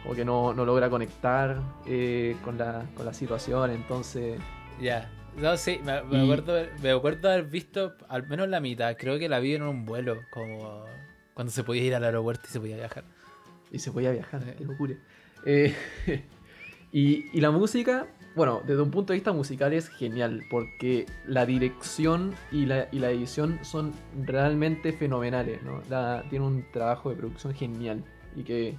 como que no, no logra conectar eh, con, la, con la situación. Entonces, Ya. No, sí, me, me Y- acuerdo, me acuerdo haber visto al menos la mitad. Creo que la vi en un vuelo, como cuando se podía ir al aeropuerto y se podía viajar. y se podía viajar, Sí. qué locura. Eh, y, y la música, bueno, desde un punto de vista musical es genial, porque la dirección y la, y la edición son realmente fenomenales, ¿no? La- tiene un trabajo de producción genial y que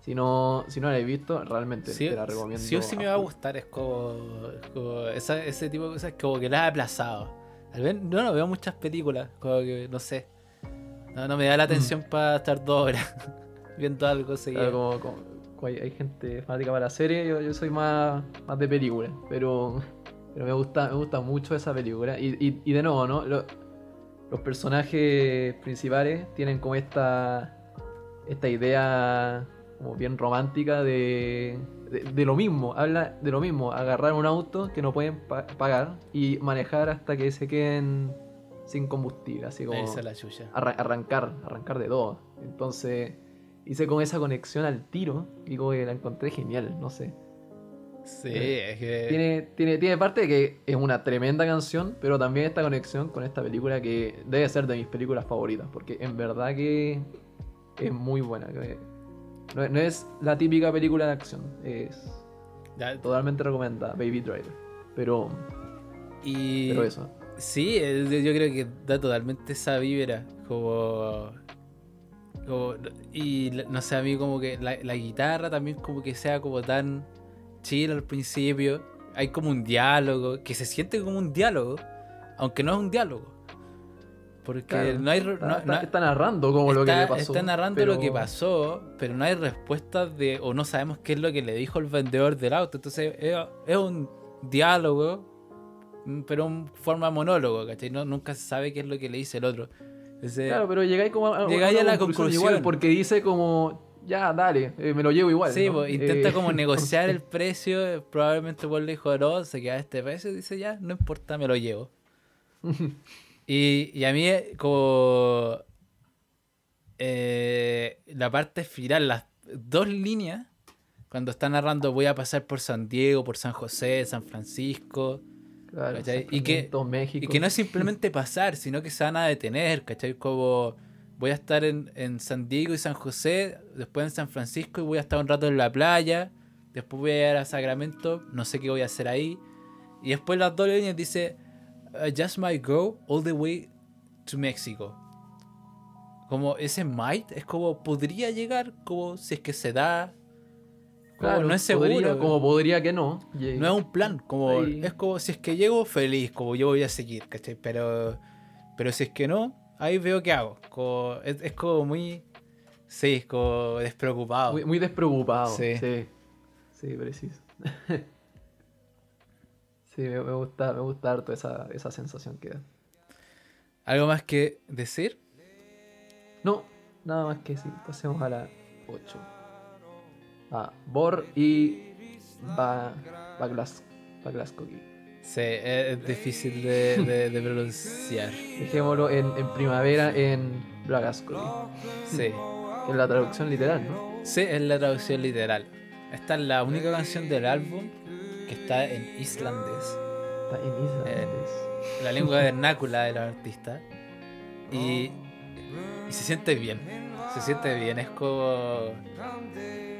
si no, si no la habéis visto, realmente Sí, te la recomiendo. sí o sí me va a gustar, es como, es como esa- ese tipo de cosas como que las he aplazado. Al ver, no, no veo muchas películas, como que no sé. No, no me da la atención para estar dos horas viendo algo Claro, seguido. como- como- hay, hay gente fanática para la serie, yo, yo soy más, más de película, pero, pero me gusta me gusta mucho esa película. Y, y- y de nuevo, ¿no? Lo- los personajes principales tienen como esta, esta idea como bien romántica de, de, de lo mismo, habla de lo mismo, agarrar un auto que no pueden pa- pagar y manejar hasta que se queden sin combustible, así como Esa es la chucha. arra- arrancar, arrancar de todo. Entonces hice con esa conexión al tiro y como que la encontré genial, no sé. Sí, es que. Tiene, tiene, tiene parte de que es una tremenda canción, pero también esta conexión con esta película que debe ser de mis películas favoritas, porque en verdad que es muy buena. No, no es la típica película de acción, es ya- totalmente recomendada, Baby Driver. Pero, y. pero eso. Sí, eh, yo yo creo que da totalmente esa vibra, como... como- y no sé, a mí como que la, la guitarra también como que sea como tan chill al principio. Hay como un diálogo, que se siente como un diálogo, aunque no es un diálogo. Porque Claro, no hay. está, no- está- no- está narrando como lo que le pasó. está narrando pero- lo que pasó, pero no hay respuestas de. o no sabemos qué es lo que le dijo el vendedor del auto. Entonces es, es un diálogo, mm, pero en forma monólogo, ¿cachai? No, nunca se sabe qué es lo que le dice el otro. Claro, pero llegáis como a, Llegáis a la conclusión. igual, porque dice como, ya, dale, eh, me lo llevo igual. Sí, ¿no? pues, intenta Eh, como negociar el precio. eh, Probablemente Paul le dijo, no, se queda este precio. Dice, ya, no importa, me lo llevo. y, y a mí, como. eh, la parte final, las dos líneas, cuando está narrando, voy a pasar por San Diego, por San José, San Francisco. Y que- México. Y que no es simplemente pasar, sino que se van a detener, ¿cachai? Como voy a estar en, en San Diego y San José, después en San Francisco y voy a estar un rato en la playa, después voy a ir a Sacramento, no sé qué voy a hacer ahí. Y después las dos líneas dice, "I just might go all the way to Mexico. Como ese might es como podría llegar, como si es que se da. Como Claro, no es seguro. podría- como podría que no. No es un plan, como es como si es que llego feliz, como yo voy a seguir, ¿cachai? Pero, pero si es que no, ahí veo qué hago. Como, es, es como muy, sí, es como despreocupado. muy, muy despreocupado. Sí. Sí, sí, preciso. sí, me, me gusta, me gusta harto esa, esa sensación que da. ¿Algo más que decir? No, nada más que sí. Pasemos a la 8. Ah, Bor y Ba, Baglas, Baglaskogi. Sí, es, difícil de, de- de pronunciar. Dejémoslo en, en primavera en Blagaskogi. Sí. Es la traducción literal, ¿no? sí, es la traducción literal. Esta es la única canción del álbum que está en islandés. Está en islandés. la lengua vernácula de los artistas. Y, y se siente bien. Se siente bien. Es como.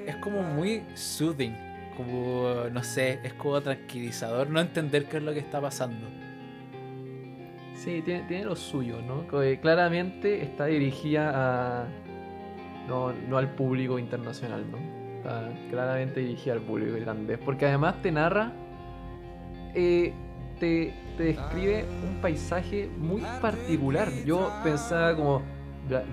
Es como muy soothing. Como, no sé, es como tranquilizador no entender qué es lo que está pasando. Sí, tiene, tiene lo suyo, ¿no? Que claramente está dirigida a. No, no al público internacional, ¿no? Claramente dirigida al público irlandés. Porque además te narra. eh, te, te describe un paisaje muy particular. Yo pensaba como. Bla-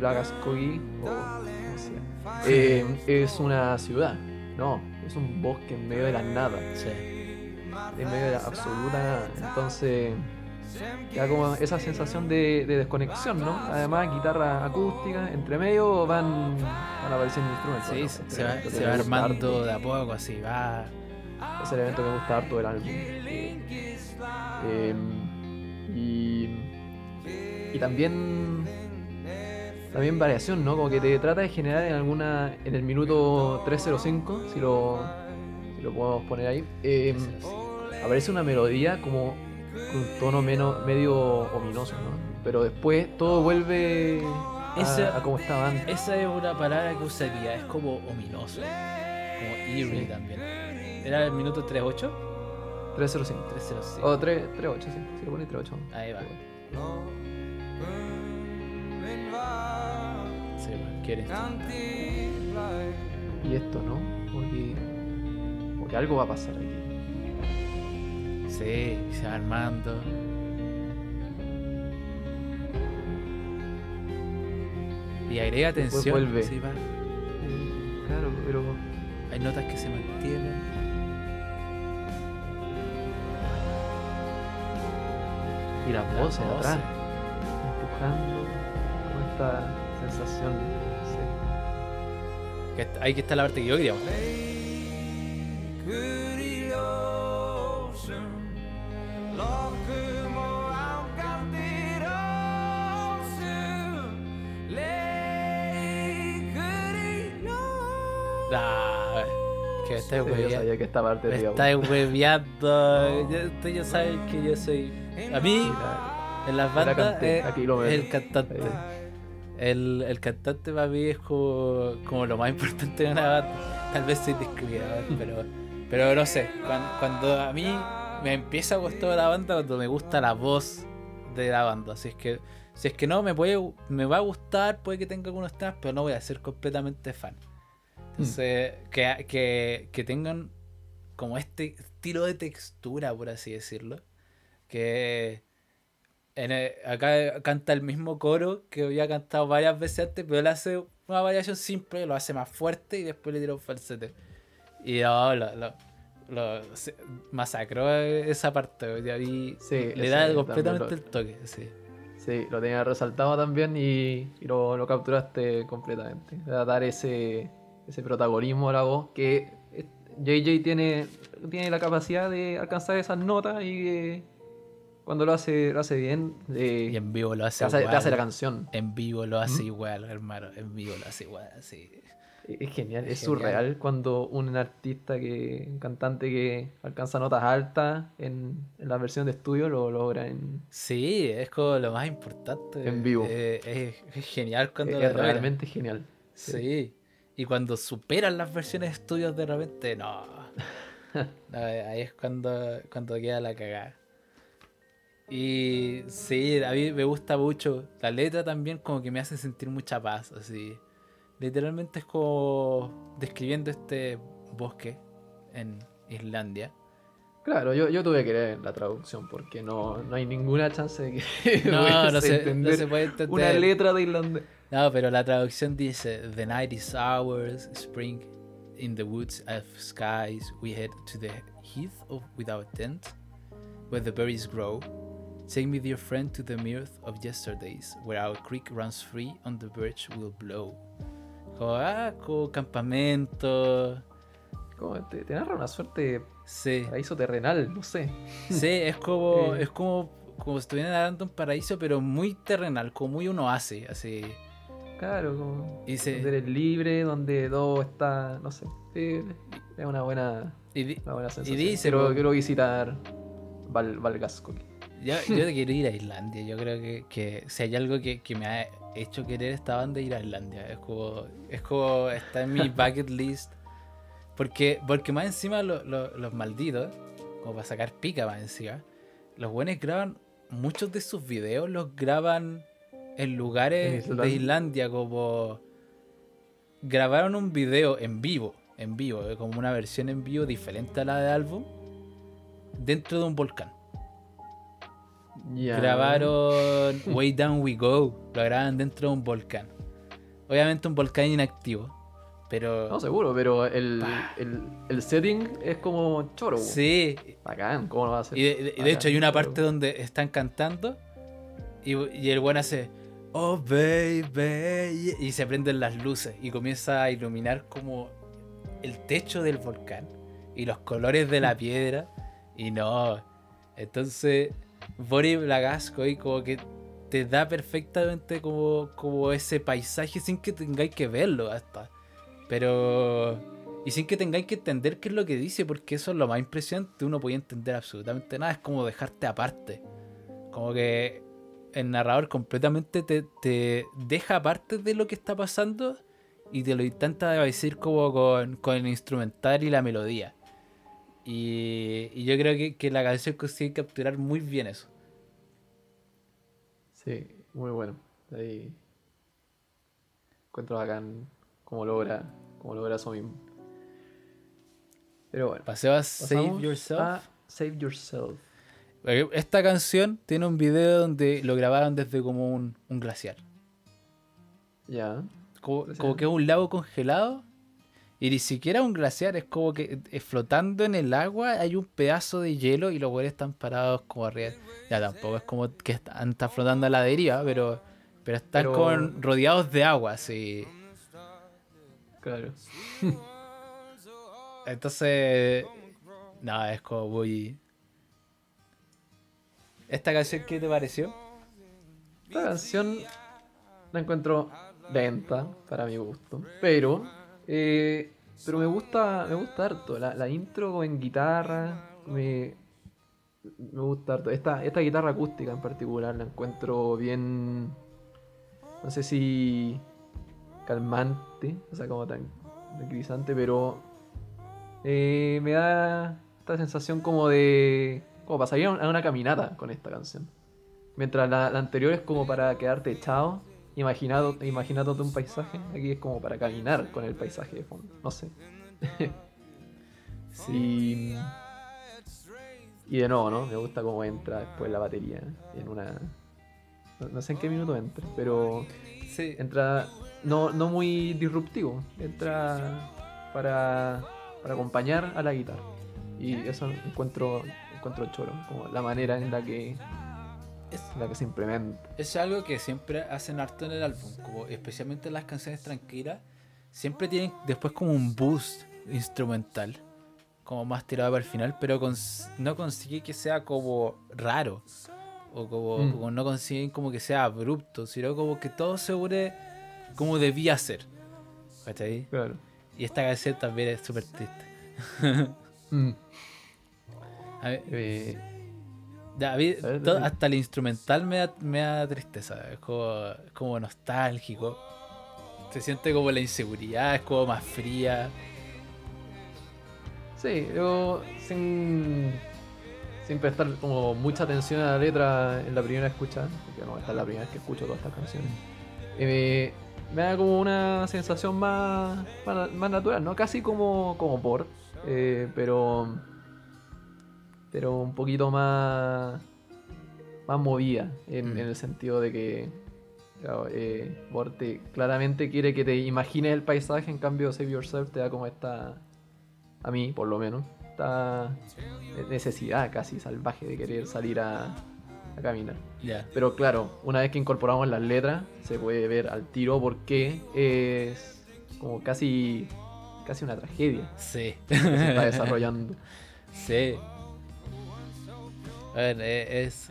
o. ¿cómo se llama? Eh, es una ciudad. No, es un bosque en medio de la nada Sí. en medio de la absoluta nada. Entonces, da como esa sensación de, de desconexión, ¿no? Además, guitarra acústica, entre medio van, van apareciendo instrumentos. Sí, ¿no? se, se va, se va armando harto. de a poco, así va. Es el elemento que me gusta harto del álbum. Eh, eh, y, y también también variación, ¿no? Como que te trata de generar en alguna en el minuto 305, si lo si lo podemos poner ahí, eh, aparece una melodía como con un tono menos medio ominoso, ¿no? Pero después todo vuelve a, Ese- a como estaba antes. Esa es una palabra que usaría, es como ominoso. Como eerie Sí. también. ¿Era el minuto 38? 305. 305. O 3, 38, sí. Si lo pones 38. Ahí va. Sí, bueno, quiere. Y esto, ¿no? Porque, porque algo va a pasar aquí. Sí, se va armando. Y agrega Después tensión. vuelve. Sí, va. Eh, claro, pero Hay notas que se mantienen. y las voces. atrás, empujando con esta sensación. Que ahí que está la parte que yo quería mostrar. Que me estáis Sí, yo hueveando. sabía que esta parte Me te iba a estáis gustar. hueveando. Ya- Ustedes ya saben que yo soy. A mí, en las la bandas, canté, es aquí lo es veo. el cantante. Ahí. El, el cantante para mí es como, como lo más importante de una banda. Tal vez soy discriminador, pero, pero no sé. Cuando, cuando a mí me empieza a gustar la banda, cuando me gusta la voz de la banda. Así es que, si es que no, me puede me va a gustar, puede que tenga algunos temas, pero no voy a ser completamente fan. Entonces, que, que, que tengan como este estilo de textura, por así decirlo. Que En el- acá canta el mismo coro que había cantado varias veces antes, pero él hace una variación simple, lo hace más fuerte y después le tira un falsete. Y no, lo, lo- lo- masacró esa parte. y ahí Sí, le da completamente el toque. Sí. Sí, lo tenía resaltado también y, y lo, lo capturaste completamente. Le da dar ese, ese protagonismo a la voz que eh, JJ tiene, tiene la capacidad de alcanzar esas notas y que cuando lo hace, lo hace bien, eh, Y en vivo lo te, hace hace, te igual. hace la canción. En vivo lo hace ¿Mm? igual, hermano. En vivo lo hace igual, así. Es genial, Es es, genial. surreal cuando un artista que, un cantante que alcanza notas altas en, en la versión de estudio lo logra en, Sí, es como lo más importante. En vivo. Eh, es, es genial cuando es lo logran. realmente genial. Sí. Y cuando superan las versiones de estudios de repente, no. No, ahí es cuando, cuando queda la cagada. Y sí, a mí me gusta mucho. La letra también como que me hace sentir mucha paz, así. Literalmente es como describiendo este bosque en Islandia. Claro, yo, yo tuve que leer la traducción porque no, no hay ninguna chance de que No, no se, no se puede entender. una letra de irlandés. No, pero la traducción dice: The night is ours, spring in the woods of skies. We head to the heath of without tent, where the berries grow. Take me, dear friend, to the mirth of yesterdays, where our creek runs free on the birch will blow. Como, ah, como campamento. Como te, te narra una suerte Sí, paraíso terrenal, no sé. sí, es como, Eh. es como, como si estuvieran nadando un paraíso, pero muy terrenal, como muy uno hace, así. Claro, como Y se- donde eres libre, donde todo está, no sé. Sí, es una buena, Y di- una buena sensación. dice, quiero, quiero visitar Val, Valgasco. Yo, yo quiero ir a Islandia. Yo creo que, que si hay algo que, que me ha hecho querer esta banda, ir a Islandia. Es como, es como está en mi bucket list. Porque, porque más encima lo- lo- los malditos, como para sacar pica más encima, los buenos graban, muchos de sus videos los graban en lugares En de Islandia. Islandia, como grabaron un video en vivo, en vivo, eh, como una versión en vivo diferente a la de álbum, dentro de un volcán. Ya. Grabaron Way Down We Go. Lo grabaron dentro de un volcán. Obviamente un volcán inactivo. Pero. No, seguro, pero el, el, el setting es como choro. sí. Bacán, ¿cómo lo va a hacer? Y de, de- de Bacán, hecho hay una choro. parte donde están cantando. Y, y el buen hace. Oh baby. Y se prenden las luces. Y comienza a iluminar como el techo del volcán. Y los colores de la piedra. Y no. Entonces. Boris Blagasco y como que te da perfectamente como, como ese paisaje sin que tengáis que verlo hasta. Pero. Y sin que tengáis que entender qué es lo que dice, porque eso es lo más impresionante. Uno podía entender absolutamente nada. Es como dejarte aparte. Como que el narrador completamente te, te deja aparte de lo que está pasando y te lo intenta decir como con, con el instrumental y la melodía. Y, y yo creo que, que la canción consigue capturar muy bien eso. Sí, muy bueno. Ahí encuentro bacán cómo logra, cómo logra eso mismo. Pero bueno. Paseo a Save Yourself. a Save Yourself. Porque Esta canción tiene un video donde lo grabaron desde como un, un glaciar. Ya. Como, como que es un lago congelado. Y ni siquiera un glaciar, es como que eh, flotando en el agua hay un pedazo de hielo y los güeyes están parados como arriba. Ya tampoco es como que están, están flotando a la deriva, pero, pero están Pero- como rodeados de agua, así. Claro. Entonces, no, es como muy... ¿Esta canción qué te pareció? Esta canción la encuentro lenta para mi gusto. Pero. Eh, pero me gusta. Me gusta harto. La, la intro en guitarra. Me. Me gusta harto. Esta, esta guitarra acústica en particular la encuentro bien. No sé si. calmante. O sea, como tan tranquilizante, pero. eh, me da esta sensación como de. como para salir a un- a una caminata con esta canción. Mientras la anterior es como para quedarte echado, imaginado, imaginándote un paisaje. Aquí es como para caminar con el paisaje de fondo. No sé. Y, y de nuevo, ¿no? Me gusta cómo entra después la batería en una, No, no sé en qué minuto entra, pero Sí. entra no, no muy disruptivo. Entra para, para acompañar a la guitarra. Y eso encuentro, encuentro choro, como la manera en la que, Es, en la que se implementa. es algo que siempre hacen harto en el álbum, como especialmente las canciones tranquilas, siempre tienen después como un boost instrumental, como más tirado para el final, pero cons- no consigue que sea como raro, o como, Mm. como no consiguen como que sea abrupto, sino como que todo se une como debía ser. ¿Cachai? Claro. Y esta canción también es súper triste. Mm. A mí- Eh, Ver, todo- hasta el instrumental me da, me da tristeza, es como, es como nostálgico. Se siente como la inseguridad, es como más fría. Sí, yo sin, sin prestar como mucha atención a la letra en la primera escucha, porque no, esta es la primera vez que escucho todas estas canciones, eh, me, me da como una sensación más, más, más natural, ¿no? Casi como, como por, eh, pero, pero un poquito más, más movida, en, Mm. en el sentido de que claro, eh, Bort te- claramente quiere que te imagines el paisaje, en cambio Save Yourself te da como esta a mí por lo menos, esta necesidad casi salvaje de querer salir a, a caminar. Ya. Pero claro, una vez que incorporamos las letras, se puede ver al tiro por qué es como casi, casi una tragedia Sí. que se está desarrollando. sí. A ver, eh, es.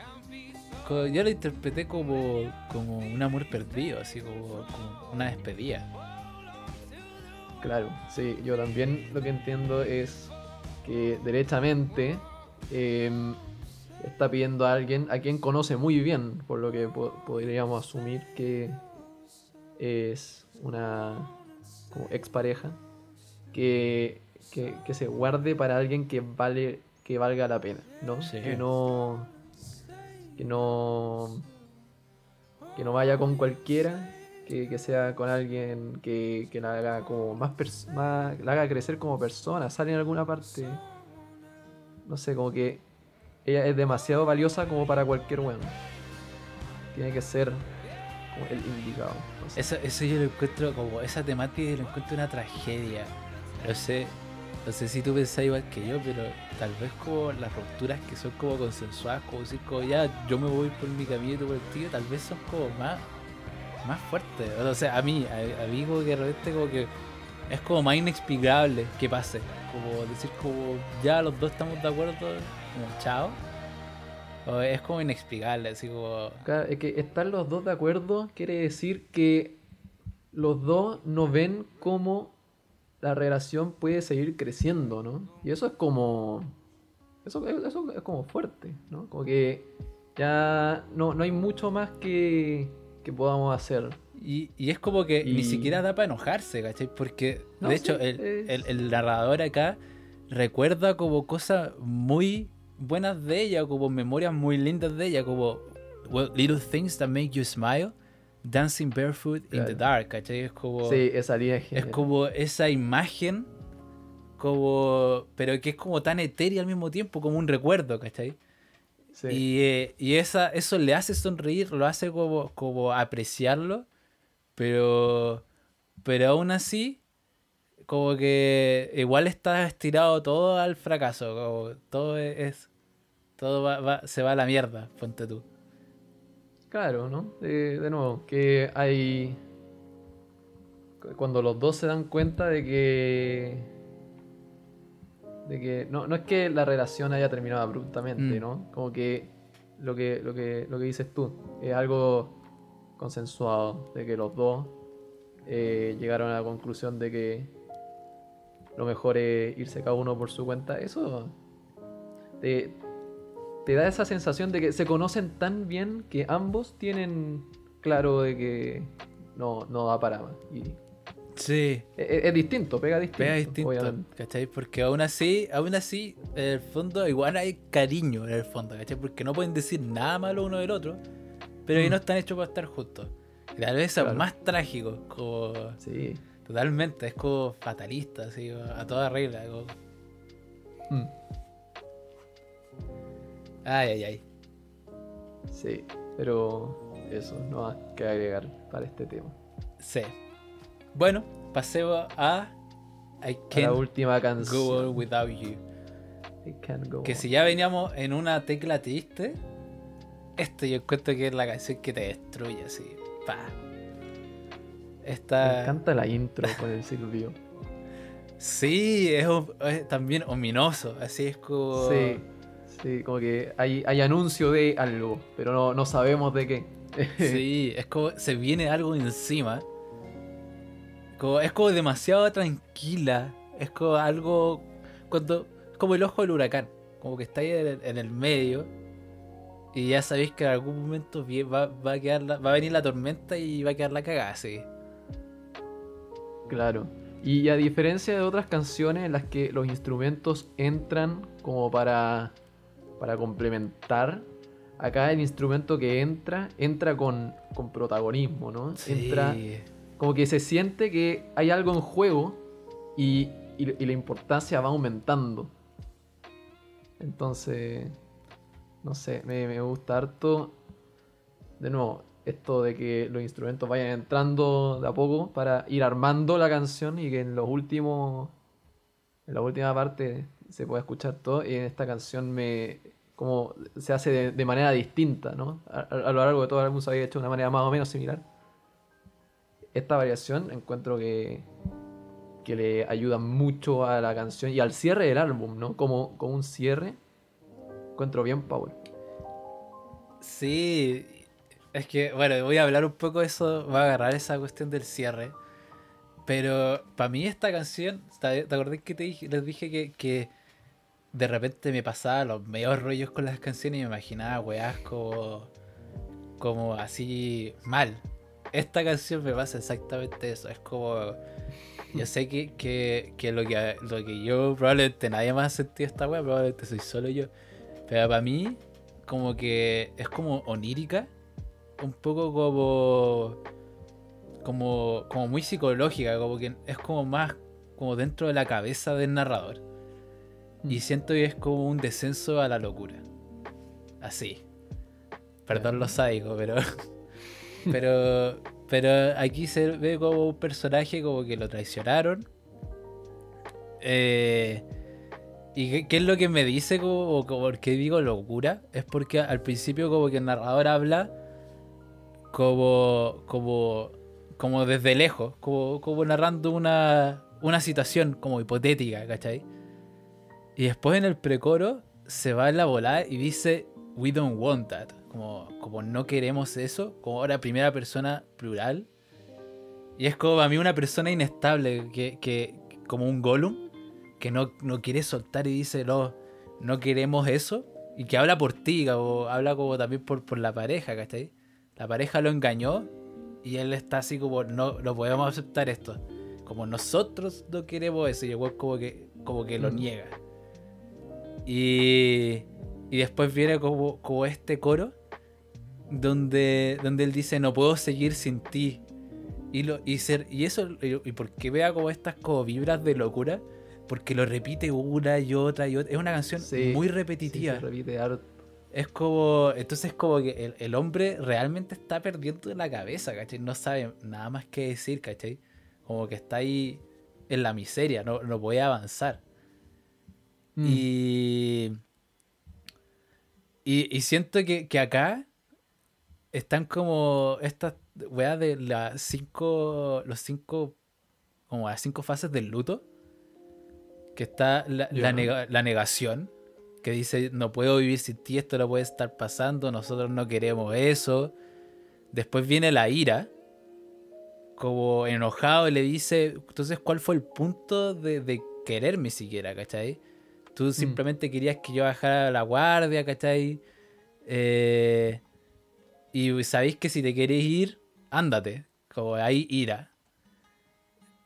Yo lo interpreté como, como un amor perdido, así como, una despedida. Claro, sí, yo también lo que entiendo es que derechamente em, está pidiendo a alguien a quien conoce muy bien, por lo que po- podríamos asumir que es una como expareja, que, que, que se guarde para alguien que vale que valga la pena, ¿no? Sí. Que no que no que no vaya con cualquiera, que, que sea con alguien que, que la haga como más, pers- más la haga crecer como persona, sale en alguna parte. No sé, como que ella es demasiado valiosa como para cualquier weón. Tiene que ser como el indicado. no sé. Eso, eso yo lo encuentro como, esa temática lo encuentro una tragedia. No sé, no sé si tú pensás igual que yo, pero tal vez como las rupturas que son como consensuadas, como decir como ya yo me voy por mi camino y tú por el tuyo, tal vez son como más, más fuertes. O sea, a mí, a, mí como que de repente como que es como más inexplicable que pase. Como decir como ya los dos estamos de acuerdo, como chao. Es como inexplicable, así como... Claro, es que estar los dos de acuerdo quiere decir que los dos no ven cómo la relación puede seguir creciendo, ¿no? Y eso es como. Eso, eso es como fuerte, ¿no? Como que ya no, no hay mucho más que, que podamos hacer. Y, y es como que ni siquiera da para enojarse, ¿cachai? Porque, No, de sí, hecho, el, es- el- el narrador acá recuerda como cosas muy buenas de ella, como memorias muy lindas de ella, como well, Little Things That Make You Smile, Dancing Barefoot in the. Dark, ¿cachai? Es como, Sí, esa línea es como esa imagen, como pero que es como tan etérea al mismo tiempo, como un recuerdo, ¿cachai? Sí. Y, eh, y esa, eso le hace sonreír, lo hace como, como apreciarlo, pero, pero aún así, como que igual está estirado todo al fracaso, como todo es, es- todo va, va- se va a la mierda, ponte tú. Claro, ¿no? De, de nuevo, que hay. Cuando los dos se dan cuenta de que. De que. No, no es que la relación haya terminado abruptamente, Mm. ¿no? Como que lo que, lo que lo que dices tú. Es algo consensuado. De que los dos eh, llegaron a la conclusión de que lo mejor es irse cada uno por su cuenta. Eso te, te da esa sensación de que se conocen tan bien que ambos tienen claro de que no, no da para más. Y Sí. es, es- es distinto, pega distinto. Pega distinto, obviamente. ¿cachai? Porque aún así, aún así, en el fondo, igual hay cariño en el fondo, ¿cachai? Porque no pueden decir nada malo uno del otro, pero Mm. no están hechos para estar juntos. Y tal vez es más trágico, como Sí. totalmente, es como fatalista, así, a toda regla. como- Mm, Ay, ay, ay. Sí. Pero eso, no más que agregar para este tema. Sí. Bueno, pasemos a I la última Go On canción. Without You. I can't go Que on. si ya veníamos en una tecla triste, esto yo encuentro que es la canción que te destruye, así. Pa. Me Esta. encanta la intro con el silbido. Sí, es, es también ominoso, así es como. Sí, sí, como que hay, hay anuncio de algo, pero no, no sabemos de qué. Sí, es como se viene algo encima. Como, es como demasiado tranquila. Es como algo. Cuando, como el ojo del huracán. Como que está ahí en el, en el medio. Y ya sabéis que en algún momento va, va a quedar la- va a venir la tormenta y va a quedar la cagada, sí. Claro. Y a diferencia de otras canciones en las que los instrumentos entran como para, para complementar, acá el instrumento que entra, entra con, con protagonismo, ¿no? Entra como que se siente que hay algo en juego y, y- y la importancia va aumentando. Entonces, no sé, me, me gusta harto. De nuevo, esto de que los instrumentos vayan entrando de a poco para ir armando la canción y que en los últimos. En la última parte se pueda escuchar todo. Y en esta canción me. como se hace de, manera distinta, ¿no? A, a- lo largo de todo el álbum se había hecho de una manera más o menos similar. Esta variación encuentro que. que le ayuda mucho a la canción y al cierre del álbum, ¿no? Como, como un cierre. Encuentro bien power. Sí, es que, bueno, voy a hablar un poco de eso, voy a agarrar esa cuestión del cierre. Pero para mí esta canción, ¿te te acordás que te dije, les dije que, que de repente me pasaba los medios rollos con las canciones y me imaginaba weás como, como así mal? Esta canción me pasa exactamente eso, es como... Yo sé que, que, que lo que lo que yo probablemente nadie más ha sentido esta weá, probablemente soy solo yo. Pero para mí, como que es como onírica, un poco como como como muy psicológica, como que es como más como dentro de la cabeza del narrador. Y siento que es como un descenso a la locura. Así. Perdón lo sádico, pero pero pero aquí se ve como un personaje como que lo traicionaron. Eh, ¿Y qué, qué es lo que me dice como, como por qué digo locura? Es porque al principio como que el narrador habla como como como desde lejos, como, como narrando una, una situación como hipotética, ¿cachai? Y después en el precoro se va en la volada y dice We don't want that. Como, como no queremos eso. Como ahora primera persona plural. Y es como a mí una persona inestable, que, que como un Gollum, que no, no quiere soltar y dice, no, no queremos eso. Y que habla por ti, o habla como también por, por la pareja, ¿cachai? La pareja lo engañó y él está así como, no, no podemos aceptar esto. Como nosotros no queremos eso. Y igual como que, como que lo Mm. niega. Y, y después viene como, como este coro donde, donde él dice, no puedo seguir sin ti. Y, lo, y, ser, y eso, y, porque vea como estas como vibras de locura, porque lo repite una y otra y otra. Es una canción Sí, muy Sí, repetitiva. se repite harto. Es como. Entonces, como que el, el hombre realmente está perdiendo la cabeza, ¿cachai? No sabe nada más que decir, ¿cachai? Como que está ahí en la miseria, no, no puede avanzar. Mm. Y, y. y siento que, que acá están como estas weas de las cinco. Los cinco. Como las cinco fases del luto. Que está la, la nega- la negación. Que dice, no puedo vivir sin ti, esto no puede estar pasando, nosotros no queremos eso. Después viene la ira. Como enojado le dice, entonces, ¿cuál fue el punto de, de quererme siquiera, cachai? Tú simplemente querías que yo bajara la guardia, ¿cachai? Eh, y sabéis que si te querés ir, ándate. Como hay ira.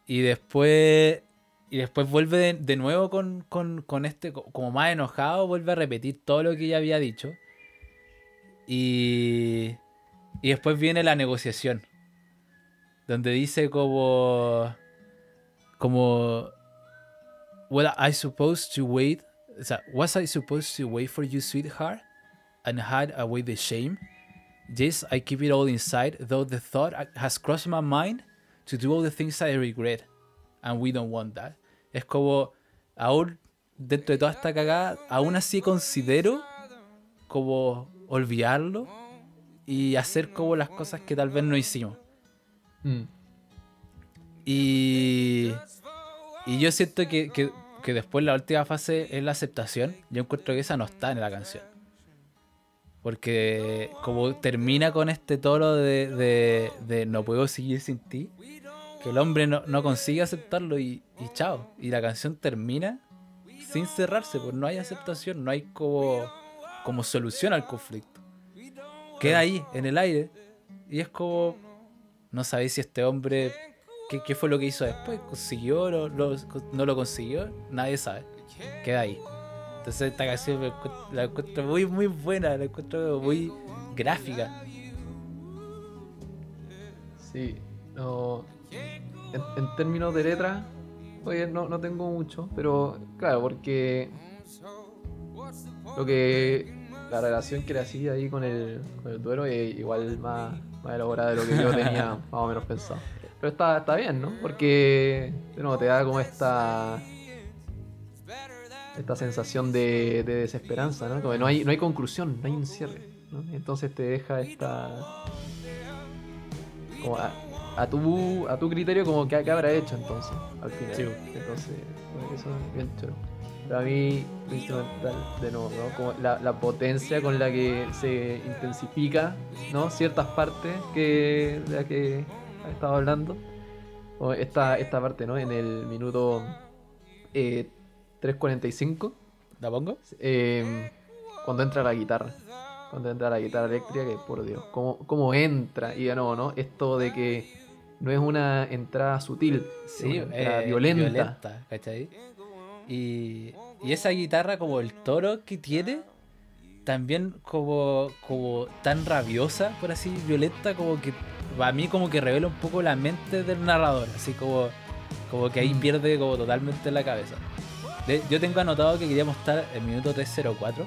Y después. Y después vuelve de, de nuevo con, con, con este. co- Como más enojado, vuelve a repetir todo lo que ya había dicho. Y. Y después viene la negociación. Donde dice como. Como. Well, I supposed to wait. O sea, was I supposed to wait for you, sweetheart? And hide away the shame? Yes, I keep it all inside, though the thought has crossed my mind to do all the things I regret. And we don't want that. Es como, aún dentro de toda esta cagada, aún así considero como olvidarlo y hacer como las cosas que tal vez no hicimos. Mm. Y, y yo siento que, que, que después la última fase es la aceptación. Yo encuentro que esa no está en la canción. Porque como termina con este toro de, de, de no puedo seguir sin ti, que el hombre no, no consigue aceptarlo y, y chao. Y la canción termina sin cerrarse, pues no hay aceptación, no hay como, como solución al conflicto. Queda ahí, en el aire, y es como, no sabéis si este hombre, qué, qué fue lo que hizo después, consiguió, no, lo- no lo consiguió, nadie sabe, queda ahí. Entonces esta canción me la encuentro muy, muy buena, la encuentro muy gráfica. Sí, no. En, en términos de letra, oye, no, no tengo mucho, pero claro, porque lo que la relación que le hacía ahí con el, con el duero es igual más, más elaborada de lo que yo tenía más o menos pensado. Pero está, está bien, ¿no? Porque de nuevo, te da como esta esta sensación de, de desesperanza, ¿no? Como que no hay, no hay conclusión, no hay un cierre, ¿no? Entonces te deja esta como a, a tu a tu criterio como que, que habrá hecho entonces al final Sí. entonces bueno, eso es bien choro pero a mí lo instrumental de nuevo ¿no? como la, la potencia con la que se intensifica no ciertas partes que de las que ha estado hablando o esta esta parte no en el minuto eh, 3.45 ¿La pongo? eh, cuando entra la guitarra. Cuando entra la guitarra eléctrica, que por Dios, cómo, cómo entra. Y de nuevo, ¿no? Esto de que no es una entrada sutil, Sí, es una entrada eh, violenta. ¿cachai? Y, y esa guitarra, como el toro que tiene, también como, como tan rabiosa, por así, violenta, como que a mí como que revela un poco la mente del narrador, así como, como que ahí Mm. pierde como totalmente la cabeza. De- yo tengo anotado que queríamos estar en minuto 304,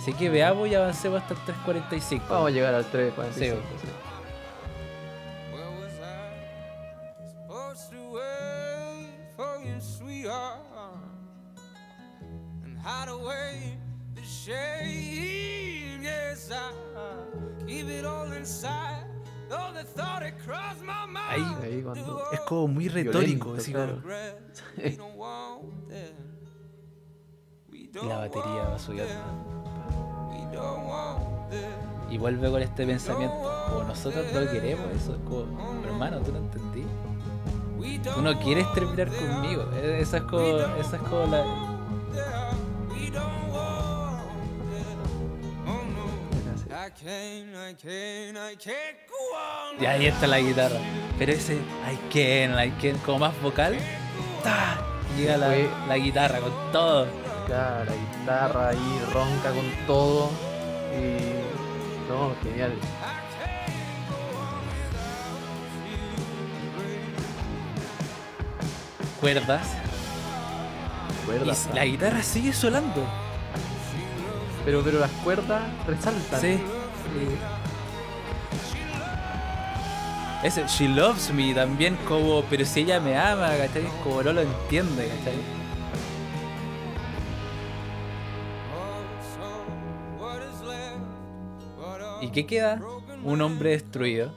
así que veamos y avancemos hasta el 345. Vamos a llegar al 3.45. Sí. sí. Keep it all inside. Though the thought it crossed my mind. Ahí- Ahí cuando- Es como muy retórico, Violento, así claro. como... We don't want that. We Y don't la batería va want subiendo. that. We don't want that. Y vuelve con este pensamiento, como nosotros no queremos eso, es como, hermano, tú no entendí. We Tú don't no quieres terminar conmigo. Eh, Esa es como, esa es como la... Y ahí está la guitarra. Pero ese I can, I can, como más vocal, ¡ta! llega la, Fue- la guitarra con todo. Claro, la guitarra ahí ronca con todo. Y. No, genial. Cuerdas. Cuerdas, Y la guitarra sigue sonando. pero, pero las cuerdas resaltan. Sí. Ese She Loves Me también como, pero si ella me ama, ¿cachai? Como no lo entiende, ¿cachai? ¿Y qué queda? Un hombre destruido.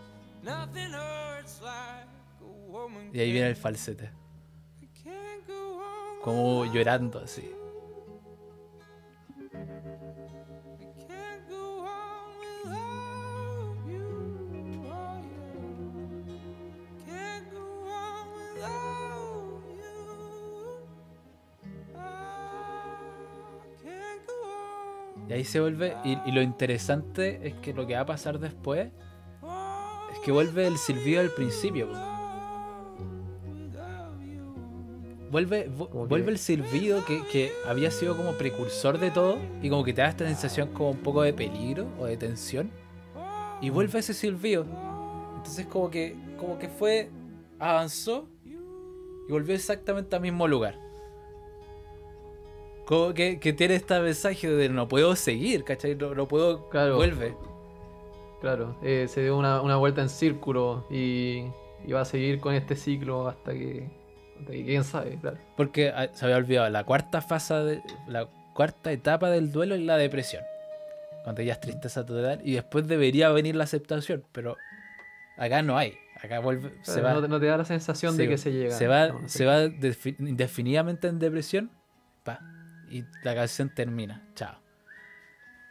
Y ahí viene el falsete. Como llorando así. Y ahí se vuelve. Y, y lo interesante es que lo que va a pasar después es que vuelve el silbido del principio. Vuelve, vuelve el silbido que, que había sido como precursor de todo y como que te da esta sensación como un poco de peligro o de tensión. Y vuelve ese silbido. Entonces como que, como que fue, avanzó y volvió exactamente al mismo lugar. Como que, que tiene este mensaje de no puedo seguir, ¿cachai? No, no puedo, Claro. vuelve. Claro, eh, se dio una, una vuelta en círculo y, y va a seguir con este ciclo hasta que, hasta que quién sabe, claro. Porque ah, se había olvidado, la cuarta fase, de, la cuarta etapa del duelo es la depresión. Cuando ya es tristeza total. Y después debería venir la aceptación, pero acá no hay. Acá vuelve, se va, no, te, no te da la sensación de que se llega. se va, no, se va defi- indefinidamente en depresión. Pa, y la canción termina. Chao.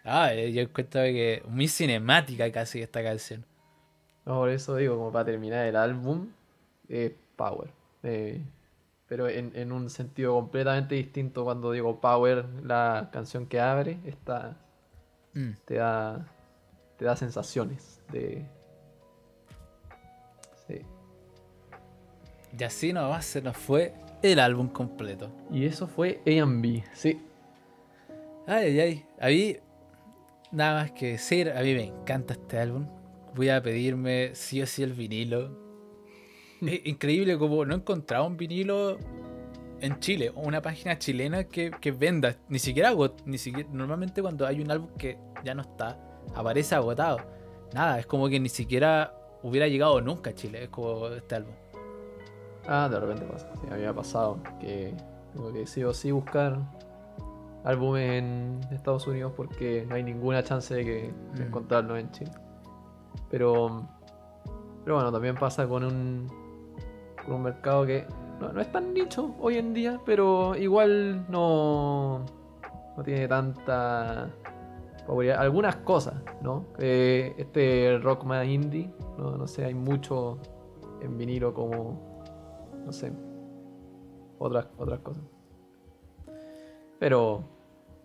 Ah, eh, yo encuentro que muy cinemática casi esta canción. No, por eso digo, como para terminar el álbum, eh, Power. Eh, pero en, en un sentido completamente distinto cuando digo Power, la canción que abre, está, Mm. te da, te da sensaciones de... Sí. Y así nomás se nos fue el álbum completo. Y eso fue A&B, sí. Ay, ay, ay. A mí, nada más que decir, a mí me encanta este álbum. Voy a pedirme sí o sí el vinilo. es increíble como no he encontrado un vinilo en Chile, o una página chilena que, que venda. Ni siquiera, ni siquiera normalmente cuando hay un álbum que ya no está, aparece agotado. Nada, es como que ni siquiera hubiera llegado nunca a Chile, es como este álbum. Ah, de repente pasa. Sí, a mí me ha pasado que tengo que sí o sí buscar álbumes en Estados Unidos porque no hay ninguna chance de, que, de Mm. encontrarlo en Chile. Pero, pero bueno, también pasa con un, con un mercado que no, no es tan nicho hoy en día, pero igual no, no tiene tanta popularidad. Algunas cosas, ¿no? Eh, este rock más indie, no, no sé, hay mucho en vinilo como, no sé, otras, otras cosas. Pero,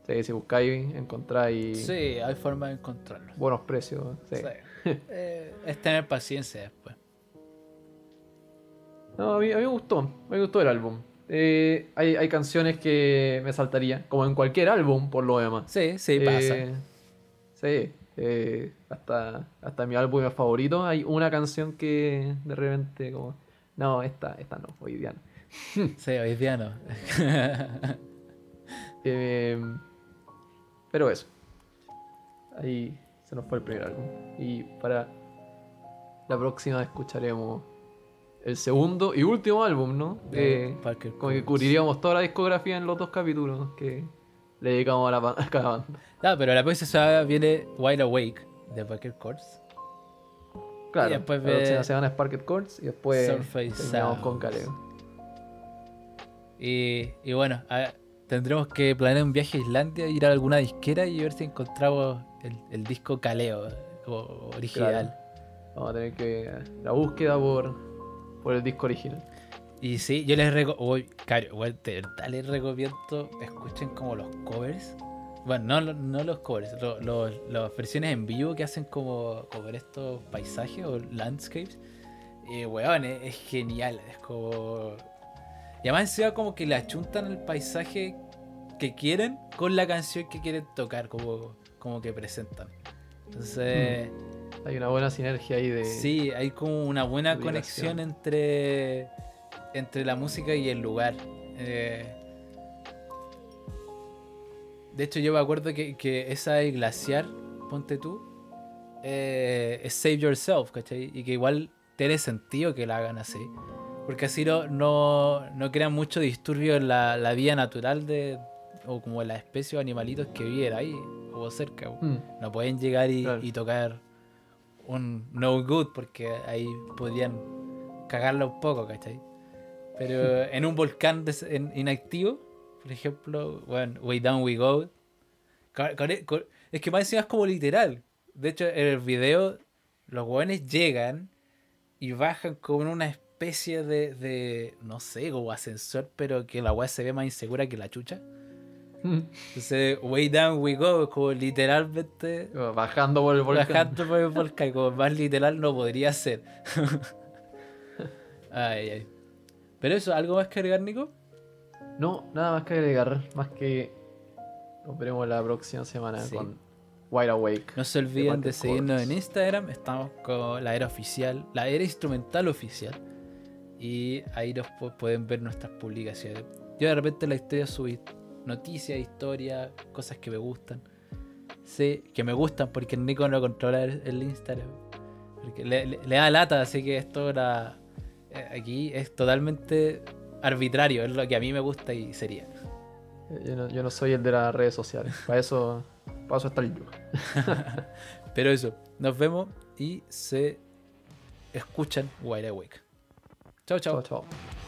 sí, si buscáis, encontráis Sí, hay forma de encontrarlo. buenos precios. sí. Sí. Eh, es tener paciencia después. No, a mí, a mí me gustó, me gustó el álbum. Eh, hay, hay canciones que me saltaría, como en cualquier álbum, por lo demás. Sí, sí, pasa. Eh, sí, eh, hasta, hasta mi álbum favorito hay una canción que de repente como... No, esta, esta no, hoy día no. Sí, hoy día no. Eh, pero eso. Ahí se nos fue el primer álbum. Y para la próxima escucharemos el segundo y último álbum, ¿no? Eh, Parker como que cubriríamos toda la discografía en los dos capítulos que le dedicamos a, la, a cada banda. Ah, pero la próxima viene Wide Awake de Parker Courts. Claro, Y después la próxima semana es Parket Chords y después terminamos con. Caleo. Y, y bueno, a- tendremos que planear un viaje a Islandia, ir a alguna disquera y ver si encontramos el, el disco Caleo original. Vamos a tener que. La búsqueda por, por el disco original. Y sí, yo les recomiendo. les recomiendo. Escuchen como los covers. Bueno, no, no los covers, lo- lo- las versiones en vivo que hacen como, como ver estos paisajes o landscapes. Y weón, es, es genial. Es como. Y además encima como que le achuntan el paisaje que quieren con la canción que quieren tocar, como, como que presentan. Entonces. Hay una buena sinergia ahí de. Sí, hay como una buena conexión entre, entre la música y el lugar. Eh, de hecho, yo me acuerdo que, que esa de Glaciar, ponte tú, eh, es Save Yourself, ¿cachai? Y que igual tiene sentido que la hagan así. Porque así no, no, no crean mucho disturbio en la, la vida natural de, o como en las especies o animalitos que viven ahí o cerca. Mm, No pueden llegar y, Claro. y tocar un no good porque ahí podrían cagarla un poco, ¿cachai? Pero en un volcán inactivo, por ejemplo, bueno, Way Down We Go. es que más encima es como literal. De hecho, en el video, los hueones llegan y bajan con una especie de, de, no sé, como ascensor, pero que la weá se ve más insegura que la chucha. Entonces, Way Down We Go, como literalmente Bajando por el volcán. Bajando por el volcán, como más literal no podría ser. ay, ay. Pero eso, ¿algo más que agregar, Nico? No, nada más que agregar. Más que. Nos veremos la próxima semana Sí. con Wide Awake. No se olviden de seguirnos en Instagram. Estamos con la era oficial, la era instrumental oficial. Y ahí nos pu- pueden ver nuestras publicaciones. Yo de repente en la historia subí noticias, historias, cosas que me gustan. Sí, que me gustan porque Nico no controla el, el Instagram. Porque le, le- le da lata, así que esto era. eh, Aquí es totalmente arbitrario, es lo que a mí me gusta y sería. Eh, Yo no, yo no soy el de las redes sociales. Para eso, para eso está el yo. Pero eso, nos vemos y se escuchan Wide Awake. Chao, chao. Chao, chao.